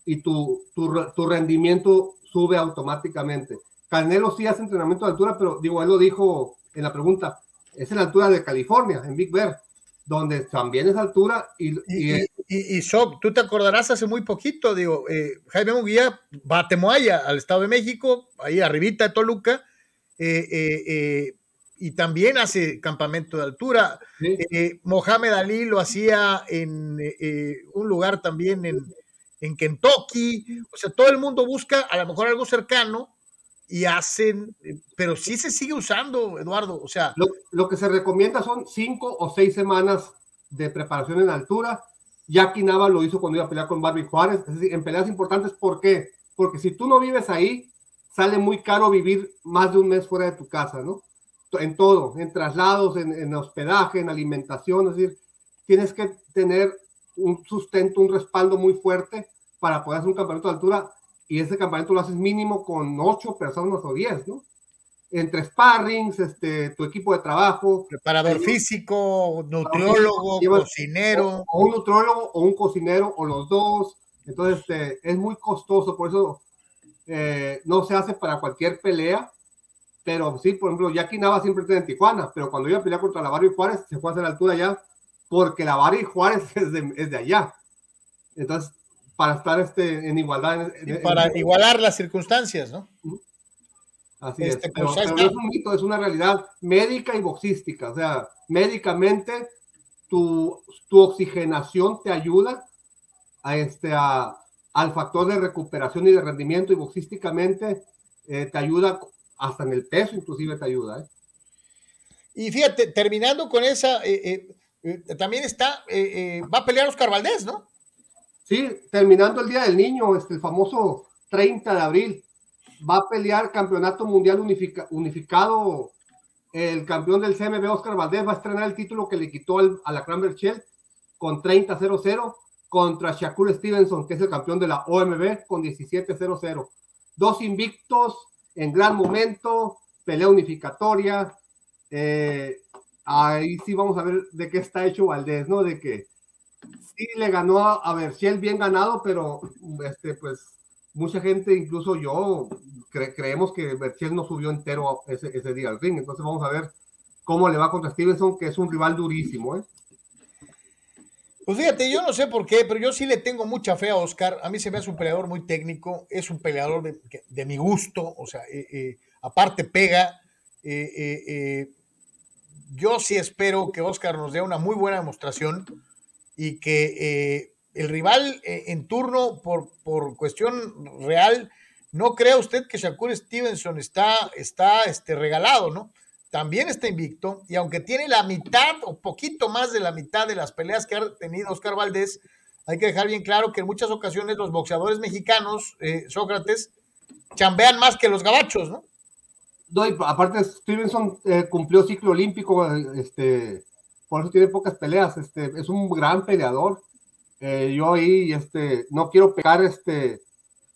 y tu, tu rendimiento sube automáticamente. Canelo sí hace entrenamiento de altura, pero digo, él lo dijo en la pregunta, es en la altura de California, en Big Bear, donde también es altura. Y, y, y, tú te acordarás hace muy poquito, digo, eh, Jaime Muguía va a Temoaya, al Estado de México, ahí arribita de Toluca, y también hace campamento de altura. Mohamed Ali lo hacía en un lugar también en, en Kentucky. O sea, todo el mundo busca a lo mejor algo cercano y hacen, pero sí se sigue usando, Eduardo. O sea, lo, que se recomienda son cinco o seis semanas de preparación en altura. Jackie Nava lo hizo cuando iba a pelear con Barbie Juárez. Es decir, en peleas importantes, ¿por qué? Porque si tú no vives ahí, sale muy caro vivir más de un mes fuera de tu casa, ¿no? En todo, en traslados, en, en hospedaje, en alimentación, es decir, tienes que tener un sustento, un respaldo muy fuerte para poder hacer un campamento de altura y ese campamento lo haces mínimo con ocho personas o diez, ¿no? Entre sparrings, este, tu equipo de trabajo. Preparador físico, nutriólogo, cocinero. O, un nutriólogo o un cocinero o los dos. Entonces, este, es muy costoso, por eso eh, no se hace para cualquier pelea. Pero sí, por ejemplo, Jackie Nava siempre está en Tijuana, pero cuando iba a pelear contra la Barrio Juárez, se fue a hacer la altura allá, porque la Barrio Juárez es de, es de allá. Entonces, para estar este, en igualdad. para igualar las circunstancias, ¿no? Así es. Este, pero, pues, no es un mito, es una realidad médica y boxística. O sea, médicamente tu, tu oxigenación te ayuda a este, a, al factor de recuperación y de rendimiento y boxísticamente eh, te ayuda hasta en el peso, inclusive te ayuda. ¿eh? Y fíjate, terminando con esa, eh, también está, va a pelear Oscar Valdés, ¿no? Sí, terminando el Día del Niño, este, el famoso 30 de abril, va a pelear campeonato mundial unificado. El campeón del CMB, Oscar Valdés, va a estrenar el título que le quitó a la Cranberg Shell con 30-0-0 contra Shakur Stevenson, que es el campeón de la OMB, con 17-0-0. Dos invictos en gran momento, pelea unificatoria. Eh, ahí sí vamos a ver de qué está hecho Valdés, ¿no? De que sí le ganó a, a el bien ganado, pero este, pues mucha gente, incluso yo, creemos que Berchiel no subió entero ese, ese, día al ring. Entonces vamos a ver cómo le va contra Stevenson, que es un rival durísimo. ¿eh? Pues fíjate, yo no sé por qué, pero yo sí le tengo mucha fe a Oscar. A mí se me hace un peleador muy técnico, es un peleador de, de mi gusto, o sea, eh, eh, aparte pega. Eh, yo sí espero que Oscar nos dé una muy buena demostración y que eh, el rival eh, en turno, por, por cuestión real, no crea usted que Shakur Stevenson está, está este, regalado, ¿no? También está invicto y aunque tiene la mitad o poquito más de la mitad de las peleas que ha tenido Oscar Valdés, hay que dejar bien claro que en muchas ocasiones los boxeadores mexicanos, eh, Sócrates, chambean más que los gabachos, ¿no? No, aparte Stevenson cumplió ciclo olímpico, este, por eso tiene pocas peleas, este, es un gran peleador. Eh, yo ahí, este, no quiero pegar este,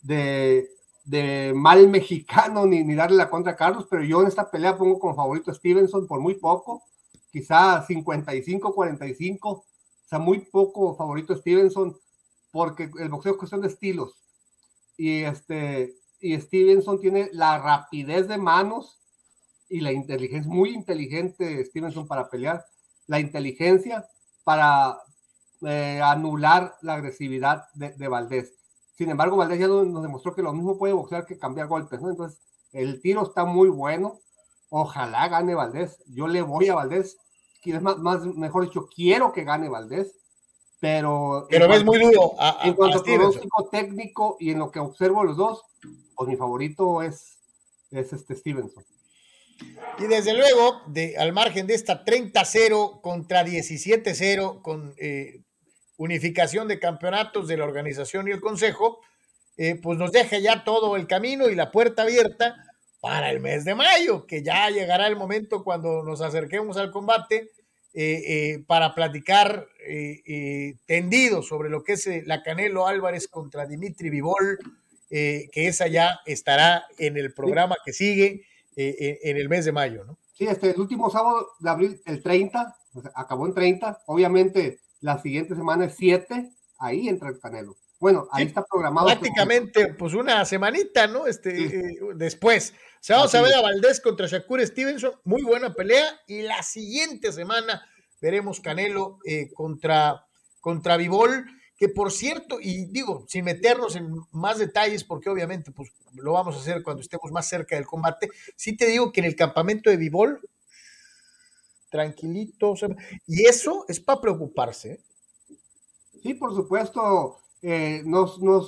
de, de mal mexicano ni, ni darle la contra a Carlos, pero yo en esta pelea pongo como favorito a Stevenson por muy poco, quizá 55-45, o sea, muy poco favorito a Stevenson, porque el boxeo es cuestión de estilos. Y, este, y Stevenson tiene la rapidez de manos y la inteligencia, muy inteligente Stevenson para pelear la inteligencia para eh, anular la agresividad de, Valdés. Sin embargo, Valdés ya nos demostró que lo mismo puede boxear que cambiar golpes, ¿no? Entonces, el tiro está muy bueno. Ojalá gane Valdés. Yo le voy a Valdés. Más, más mejor dicho, quiero que gane Valdés. Pero, pero ves muy duro. en cuanto a pronóstico técnico y en lo que observo los dos, pues mi favorito es, es este Stevenson. Y desde luego, de, al margen de esta 30-0 contra 17-0 con eh, unificación de campeonatos de la organización y el consejo, eh, pues nos deja ya todo el camino y la puerta abierta para el mes de mayo, que ya llegará el momento cuando nos acerquemos al combate eh, para platicar tendido sobre lo que es la Canelo Álvarez contra Dimitri Vivol, que esa ya estará en el programa que sigue eh, en el mes de mayo, ¿no? Sí, este, el último sábado de abril, el 30, acabó en 30. Obviamente, la siguiente semana es 7, ahí entra el Canelo. Bueno, ahí está programado. Prácticamente, pues una semanita, ¿no? Este, eh, después. O sea, vamos a ver a Valdés contra Shakur Stevenson, muy buena pelea. Y la siguiente semana veremos Canelo eh, contra, contra Vivol, que por cierto, y digo, sin meternos en más detalles, porque obviamente pues, lo vamos a hacer cuando estemos más cerca del combate, sí te digo que en el campamento de Vivol, tranquilito, y eso es para preocuparse. ¿eh? Sí, por supuesto, eh, no, no,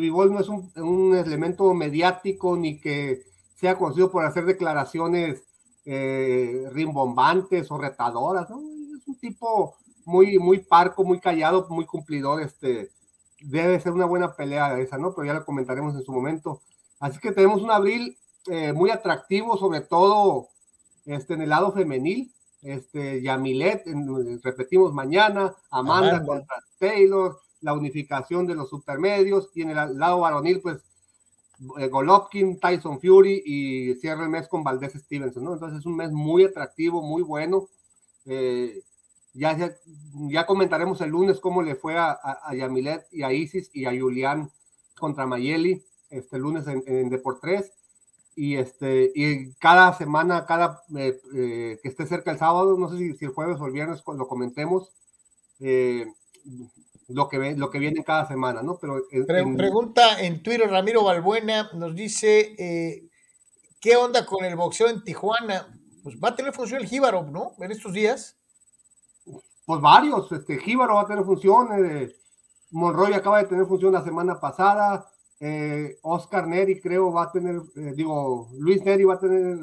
Vivol no es un, un, elemento mediático ni que sea conocido por hacer declaraciones eh, rimbombantes o retadoras, ¿no? Es un tipo muy, muy parco, muy callado, muy cumplidor, este, debe ser una buena pelea esa, ¿no? Pero ya lo comentaremos en su momento. Así que tenemos un abril eh, muy atractivo, sobre todo este, en el lado femenil. Este, Yamilet, repetimos mañana, Amanda, contra Taylor, la unificación de los supermedios, y en el lado varonil, pues eh, Golovkin, Tyson Fury y cierra el mes con Valdés Stevenson, ¿no? Entonces es un mes muy atractivo, muy bueno. Eh, ya, ya, comentaremos el lunes cómo le fue a, a, Yamilet y a Isis y a Julián contra Mayeli este lunes en, en Deport 3 y este y cada semana cada eh, eh, que esté cerca el sábado no sé si, si, el jueves o el viernes lo comentemos eh, lo que lo que viene cada semana no pero pregunta en Twitter Ramiro Balbuena nos dice qué onda con el boxeo en Tijuana pues va a tener función el Jíbaro no en estos días pues varios, este, Jíbaro va a tener función, eh, Monroy acaba de tener función la semana pasada, eh, Oscar Neri creo va a tener, eh, digo, Luis Neri va a tener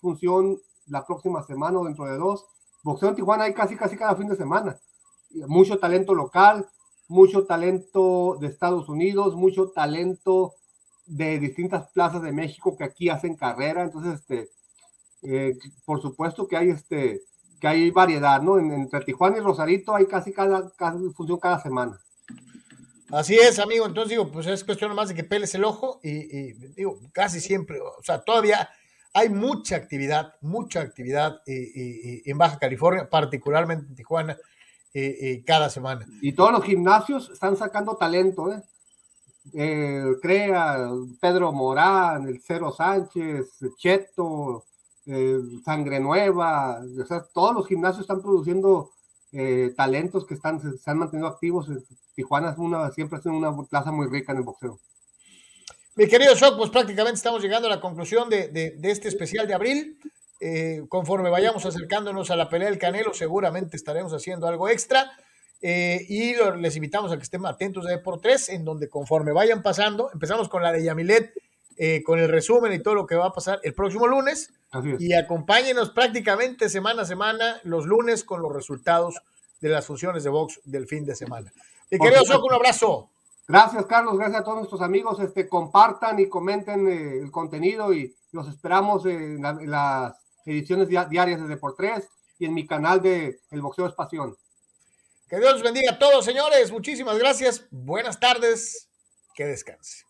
función la próxima semana o dentro de dos. Boxeo en Tijuana hay casi, casi cada fin de semana. Mucho talento local, mucho talento de Estados Unidos, mucho talento de distintas plazas de México que aquí hacen carrera. Entonces, este, por supuesto que hay este, que hay variedad, ¿no? entre Tijuana y Rosarito hay casi cada, función cada semana. Así es, amigo. Entonces digo, pues es cuestión más de que peles el ojo y, digo, casi siempre, o sea, todavía hay mucha actividad, mucha actividad en Baja California, particularmente en Tijuana, cada semana. Y todos los gimnasios están sacando talento, ¿eh? eh Crea, Pedro Morán, el Cero Sánchez, Cheto, eh, sangre nueva, o sea, todos los gimnasios están produciendo eh, talentos que están, se, han mantenido activos. Tijuana es una, siempre ha sido una plaza muy rica en el boxeo. Mi querido Shock, pues prácticamente estamos llegando a la conclusión de, de, este especial de abril. Eh, conforme vayamos acercándonos a la pelea del Canelo, seguramente estaremos haciendo algo extra. y les invitamos a que estén atentos de por tres, en donde conforme vayan pasando, empezamos con la de Yamilet eh, con el resumen y todo lo que va a pasar el próximo lunes. Y acompáñenos prácticamente semana a semana, los lunes, con los resultados de las funciones de box del fin de semana. Mi querido Soco, un abrazo. Gracias, Carlos. Gracias a todos nuestros amigos. Este, compartan y comenten eh, el contenido y los esperamos en, las ediciones diarias de Deportes y en mi canal de El Boxeo es Pasión. Que Dios los bendiga a todos, señores. Muchísimas gracias. Buenas tardes. Que descanse.